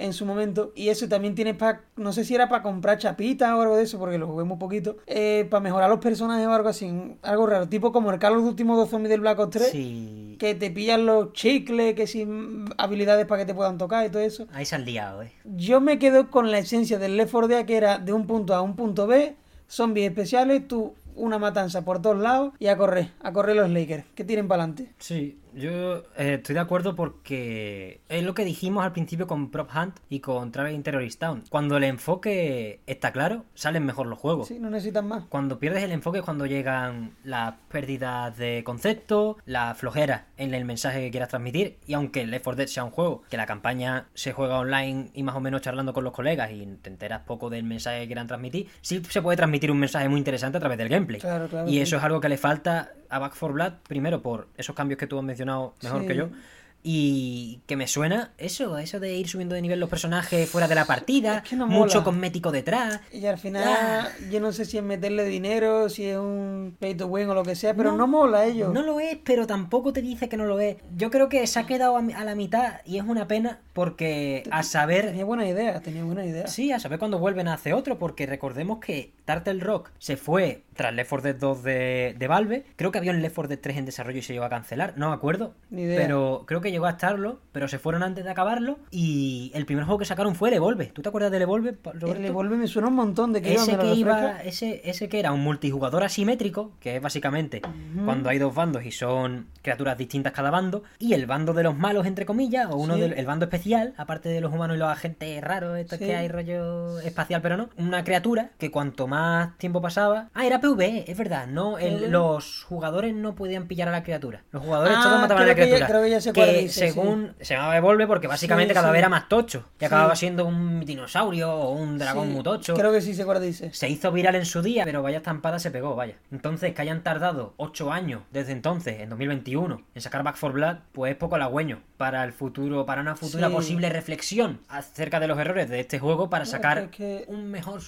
en su momento. Y eso también tiene para, no sé si era para comprar chapitas o algo de eso, porque lo jugué muy poquito, eh, para mejorar los personajes o algo así, algo raro, tipo como el Carlos último dos zombies del Black Ops 3. Sí, que te pillan los chicles, que sin habilidades para que te puedan tocar y todo eso. Ahí se han liado, eh. Yo me quedo con la esencia del Left 4 Dead que era de un punto A a un punto B, zombies especiales, tú una matanza por todos lados y a correr, a correr los Lakers, que tiren para adelante. Sí, yo eh, estoy de acuerdo porque es lo que dijimos al principio con Prop Hunt y con Traveling Terrorist Town. Cuando el enfoque está claro, salen mejor los juegos. Sí, no necesitan más. Cuando pierdes el enfoque es cuando llegan las pérdidas de concepto, la flojera en el mensaje que quieras transmitir. Y aunque Left 4 Dead sea un juego que la campaña se juega online y más o menos charlando con los colegas y te enteras poco del mensaje que quieran transmitir, sí se puede transmitir un mensaje muy interesante a través del gameplay. Claro, claro, y sí. eso es algo que le falta a Back 4 Blood, primero por esos cambios que tú has mencionado mejor Sí. que yo. Y que me suena eso, eso de ir subiendo de nivel los personajes fuera de la partida, Es que no mucho cosmético detrás. Y al final, Ah. yo no sé si es meterle dinero, si es un pay to win o lo que sea, pero no, No, mola ello. No lo es, pero tampoco te dice que no lo es. Yo creo que se ha quedado a la mitad y es una pena porque a saber... Tenía buena idea, tenía buena idea. Sí, a saber cuándo vuelven a hacer otro, porque recordemos que Turtle Rock se fue tras Left 4 Dead 2 de, de Valve. Creo que había un Left 4 Dead 3 en desarrollo y se llegó a cancelar, no me acuerdo. Ni idea. Pero creo que llegó a estarlo, pero se fueron antes de acabarlo. Y el primer juego que sacaron fue el Evolve. ¿Tú te acuerdas del Evolve, Roberto? El Evolve me suena un montón de que ese que iba, ese, ese que era un multijugador asimétrico, que es básicamente cuando hay dos bandos y son criaturas distintas cada bando, y el bando de los malos, entre comillas, o uno Sí. del el bando especial, aparte de los humanos y los agentes raros, estos Sí. que hay rollo espacial, pero no, una criatura que cuanto más tiempo pasaba. Ah, era PvE, es verdad, no, el- PvE. los jugadores no podían pillar a la criatura. Los jugadores Ah, todos mataban a la que ya- criatura. creo que ya sé cuál que dices, según se llamaba Evolve porque básicamente Sí, cada sí. vez era más tocho. Y Sí. acababa siendo un dinosaurio o un dragón Sí, muy tocho. Creo que sí sé cuál dice. Se hizo viral en su día, pero vaya estampada se pegó, vaya. Entonces, que hayan tardado 8 años desde entonces, en 2021, en sacar Back 4 Blood, pues es poco halagüeño para el futuro, para una futura Sí. posible reflexión acerca de los errores de este juego para sacar es que- un mejor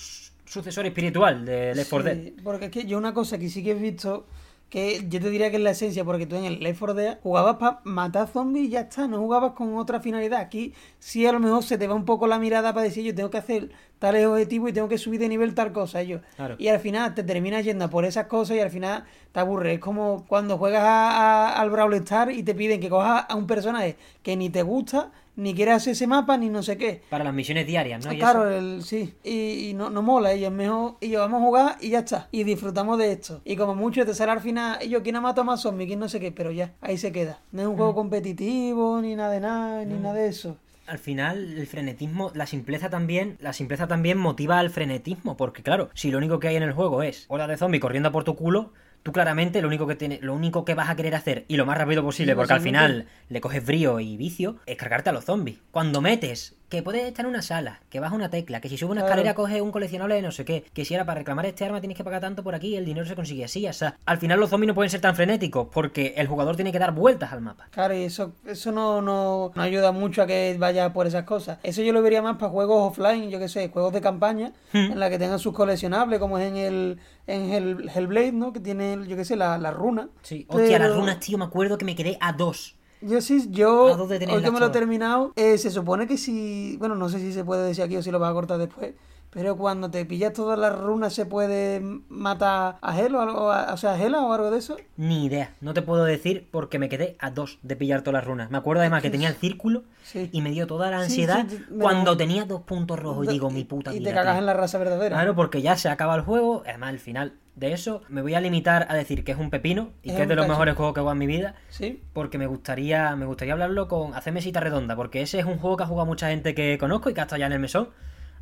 sucesor espiritual de Left 4 Dead. Sí, porque es que yo una cosa que sí que he visto que yo te diría que es la esencia, porque tú en el Left 4 Dead jugabas para matar zombies y ya está, no jugabas con otra finalidad. Aquí sí a lo mejor se te va un poco la mirada para decir yo tengo que hacer tales objetivos y tengo que subir de nivel tal cosa. Yo. Claro. Y al final te terminas yendo por esas cosas y al final te aburres. Es como cuando juegas a- a- al Brawl Star y te piden que cojas a un personaje que ni te gusta, ni quieres hacer ese mapa, ni no sé qué. Para las misiones diarias, ¿no? Y claro, eso. el, sí. Y, y no, no mola, y es mejor. Y yo vamos a jugar y ya está. Y disfrutamos de esto. Y como mucho te sale al final, y yo, ¿quién ha matado más zombies? ¿Quién no sé qué? Pero ya, ahí se queda. No es un Mm. juego competitivo, ni nada de nada, ni nada de eso. al final el frenetismo, la simpleza también, la simpleza también motiva al frenetismo, porque claro, si lo único que hay en el juego es hola de zombie corriendo por tu culo, tú claramente lo único que tiene, lo único que vas a querer hacer y lo más rápido posible, porque al final le coges brío y vicio, es cargarte a los zombies. Cuando metes que puedes estar en una sala, que baja una tecla, que si sube una Claro. escalera coges un coleccionable de no sé qué, que si era para reclamar este arma tienes que pagar tanto por aquí, el dinero se consigue así, o sea, al final los zombies no pueden ser tan frenéticos porque el jugador tiene que dar vueltas al mapa. Claro, y eso, eso no, no, no ayuda mucho a que vaya por esas cosas. Eso yo lo vería más para juegos offline, yo que sé, juegos de campaña, Hmm. en la que tengan sus coleccionables, como es en el en el Hellblade, ¿no? Que tiene, yo que sé, la, la runa. Sí, hostia, las Pero- runas, tío, me acuerdo que me quedé a dos. Yo sí, yo, ¿A dónde tenéis hoy que me lo he terminado, eh, se supone que si, bueno, no sé si se puede decir aquí o si lo vas a cortar después, pero cuando te pillas todas las runas se puede matar a Hela o, algo- o sea, a Hela o algo de eso. Ni idea, no te puedo decir porque me quedé a dos de pillar todas las runas. Me acuerdo además que tenía el círculo Sí. y me dio toda la ansiedad sí, cuando tenía dos puntos rojos y digo, mi puta Y te cagas tío". en la raza verdadera. Claro, porque ya se acaba el juego, además al final de eso me voy a limitar a decir que es un pepino y Es que es de los cacho. mejores juegos que he jugado en mi vida. Sí. Porque me gustaría, me gustaría hablarlo con hacer mesita redonda, porque ese es un juego que ha jugado mucha gente que conozco y que ha estado ya en el mesón.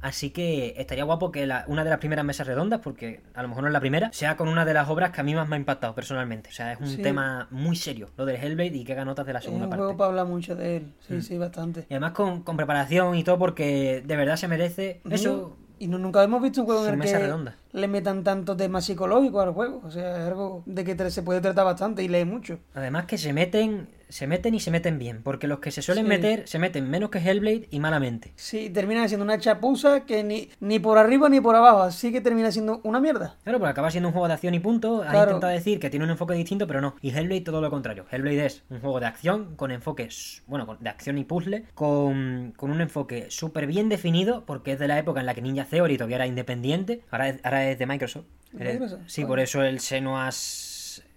Así que estaría guapo que la- una de las primeras mesas redondas, porque a lo mejor no es la primera, sea con una de las obras que a mí más me ha impactado personalmente. O sea, es un Sí. tema muy serio, lo del Hellblade y que haga notas de la Es segunda un parte. juego para hablar mucho de él. Sí, Mm. sí, bastante. Y además con, con preparación y todo, porque de verdad se merece eso. Y no, nunca hemos visto un juego en el que redonda. le metan tanto tema psicológico al juego. O sea, es algo de que se puede tratar bastante y lee mucho. Además que se meten, se meten y se meten bien, porque los que se suelen Sí. meter se meten menos que Hellblade y malamente. Sí, termina siendo una chapuza que ni, ni por arriba ni por abajo, así que termina siendo una mierda. Claro, porque acaba siendo un juego de acción y punto. Claro. intentado decir que tiene un enfoque distinto, pero no. Y Hellblade todo lo contrario. Hellblade es un juego de acción con enfoques, bueno, de acción y puzzle, con, con un enfoque súper bien definido, porque es de la época en la que Ninja Theory todavía era independiente. Ahora es, ahora es de Microsoft. ¿De Eres- Microsoft? Sí, Vale. por eso el Senua's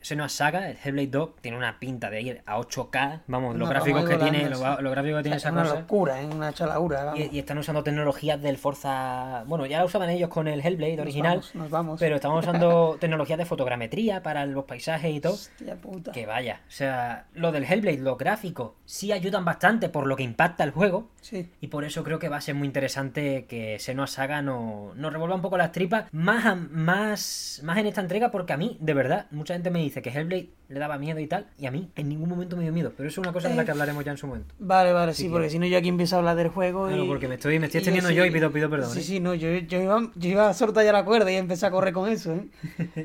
Senua Saga, el Hellblade 2, tiene una pinta de ir a 8K. Vamos, los No, gráficos que tiene, los, los gráficos que tiene es esa una cosa. locura, es una chalaura. vamos. Y, y están usando tecnologías del Forza. Bueno, ya la usaban ellos con el Hellblade Nos original. vamos, nos vamos. Pero estamos (laughs) usando tecnologías de fotogrametría para los paisajes y todo. Hostia puta. Que vaya. O sea, lo del Hellblade, los gráficos, sí ayudan bastante por lo que impacta el juego. Sí. Y por eso creo que va a ser muy interesante que Senua Saga nos, nos revuelva un poco las tripas. Más, más, más en esta entrega, porque a mí, de verdad, mucha gente me dice que Hellblade le daba miedo y tal. Y a mí en ningún momento me dio miedo. Pero eso es una cosa de la que hablaremos ya en su momento. Vale, vale, sí, que- porque si no yo aquí empiezo a hablar del juego Claro, porque me estoy, me estoy extendiendo sí- yo y pido, pido perdón. Sí, ¿eh? sí, no, yo, yo, iba, yo iba a soltar ya la cuerda y empecé a correr con eso, ¿eh?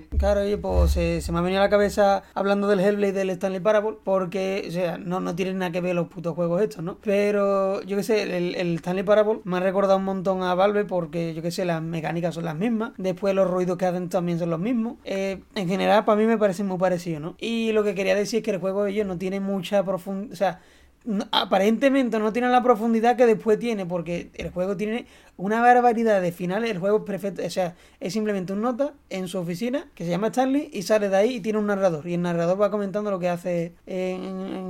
(laughs) Claro, oye, pues se, se me ha venido a la cabeza hablando del Hellblade del Stanley Parable, porque, o sea, no, no tienen nada que ver los putos juegos estos, ¿no? Pero, yo qué sé, el, el Stanley Parable me ha recordado un montón a Valve porque, yo qué sé, las mecánicas son las mismas, después los ruidos que hacen también son los mismos. Eh, en general, para mí me parecen muy parecidos, ¿no? Y lo que quería decir es que el juego de ellos no tiene mucha profundidad, o sea, no- aparentemente no tiene la profundidad que después tiene, porque el juego tiene una barbaridad de finales. El juego es perfecto, o sea, es simplemente un nota en su oficina que se llama Stanley y sale de ahí y tiene un narrador. Y el narrador va comentando lo que hace en,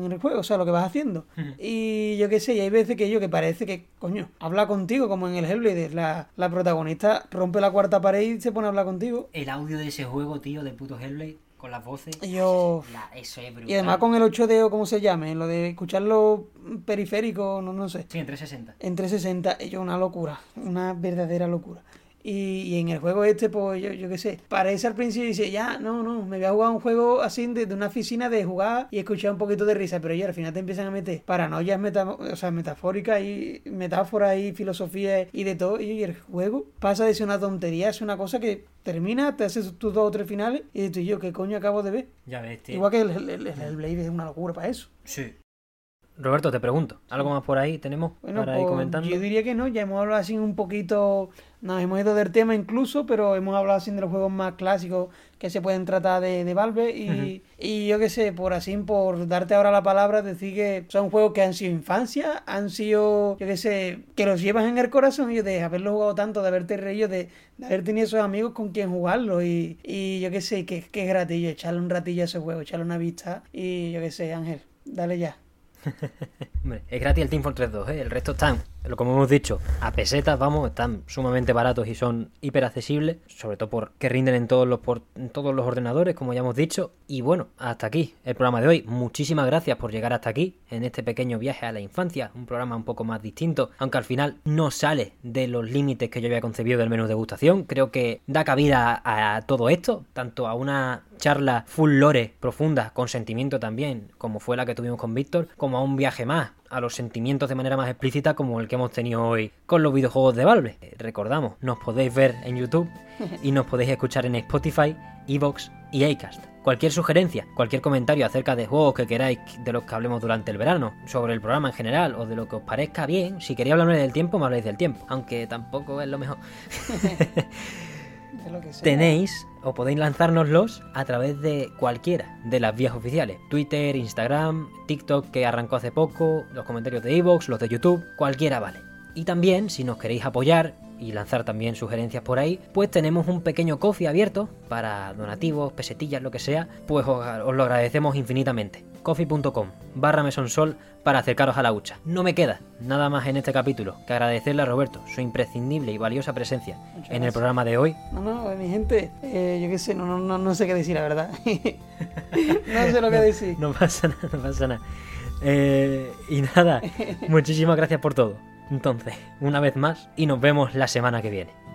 en el juego, o sea, lo que vas haciendo. Y yo qué sé, y hay veces que yo que parece que, coño, habla contigo, como en el Hellblade. La, la protagonista rompe la cuarta pared y se pone a hablar contigo. El audio de ese juego, tío, del puto Hellblade, con las voces. Yo. La- eso es brutal. Y además con el 8D o como se llame, lo de escucharlo periférico, no, no sé. Sí, en 360. En 360, ello una locura, una verdadera locura. Y, y en el juego este, pues yo, yo qué sé, parece al principio y dice, ya, no, no, me voy a jugar un juego así de, de una oficina de jugar y escuchar un poquito de risa, pero ya al final te empiezan a meter paranoias meta, o sea, metafóricas y metáforas y filosofía y de todo, y el juego pasa de ser una tontería, es una cosa que termina, te haces tus dos o tres finales y dices, yo, ¿qué coño acabo de ver? Ya ves, tío. Igual que el, el, el- el Blade es una locura para eso. Sí. Roberto, te pregunto, ¿algo más por ahí tenemos Bueno, para ir comentando? yo diría que no, ya hemos hablado así un poquito, nos hemos ido del tema incluso, pero hemos hablado así de los juegos más clásicos que se pueden tratar de, de Valve y, y yo qué sé, por así, por darte ahora la palabra, decir que son juegos que han sido infancia, han sido, yo qué sé, que los llevas en el corazón y de haberlo jugado tanto, de haberte reído, de, de haber tenido esos amigos con quien jugarlo y, y yo qué sé, que, que es gratillo, echarle un ratillo a ese juego, echarle una vista y yo qué sé, Ángel, dale ya. (laughs) Es gratis el Team Fortress 2, ¿eh? el resto están, como hemos dicho, a pesetas, vamos, están sumamente baratos y son hiper accesibles, sobre todo porque rinden en todos los por- todos los ordenadores, como ya hemos dicho. Y bueno, hasta aquí el programa de hoy. Muchísimas gracias por llegar hasta aquí en este pequeño viaje a la infancia, un programa un poco más distinto, aunque al final no sale de los límites que yo había concebido del menú degustación. Creo que da cabida a todo esto, tanto a una charla full lore profunda, con sentimiento también, como fue la que tuvimos con Víctor, como a un viaje más a los sentimientos de manera más explícita como el que hemos tenido hoy con los videojuegos de Valve. Eh, Recordamos, nos podéis ver en YouTube (laughs) y nos podéis escuchar en Spotify, Evox y Acast. Cualquier sugerencia, cualquier comentario acerca de juegos que queráis de los que hablemos durante el verano, sobre el programa en general o de lo que os parezca bien, si queréis hablarme del tiempo, me habláis del tiempo, aunque tampoco es lo mejor. (laughs) Tenéis o podéis lanzárnoslos a través de cualquiera de las vías oficiales. Twitter, Instagram, TikTok que arrancó hace poco, los comentarios de Evox, los de YouTube, cualquiera vale. Y también, si nos queréis apoyar y lanzar también sugerencias por ahí, pues tenemos un pequeño coffee abierto para donativos, pesetillas, lo que sea, pues os, os lo agradecemos infinitamente. coffee.com barra mesonsol para acercaros a la hucha. No me queda nada más en este capítulo que agradecerle a Roberto su imprescindible y valiosa presencia Muchas en el programa de hoy No, no, mi gente, eh, yo qué sé, no, no, no, no sé qué decir, la verdad. (laughs) no sé lo que decir. No pasa nada, no pasa nada. Eh, y nada, (laughs) muchísimas gracias por todo. Entonces, una vez más, y nos vemos la semana que viene.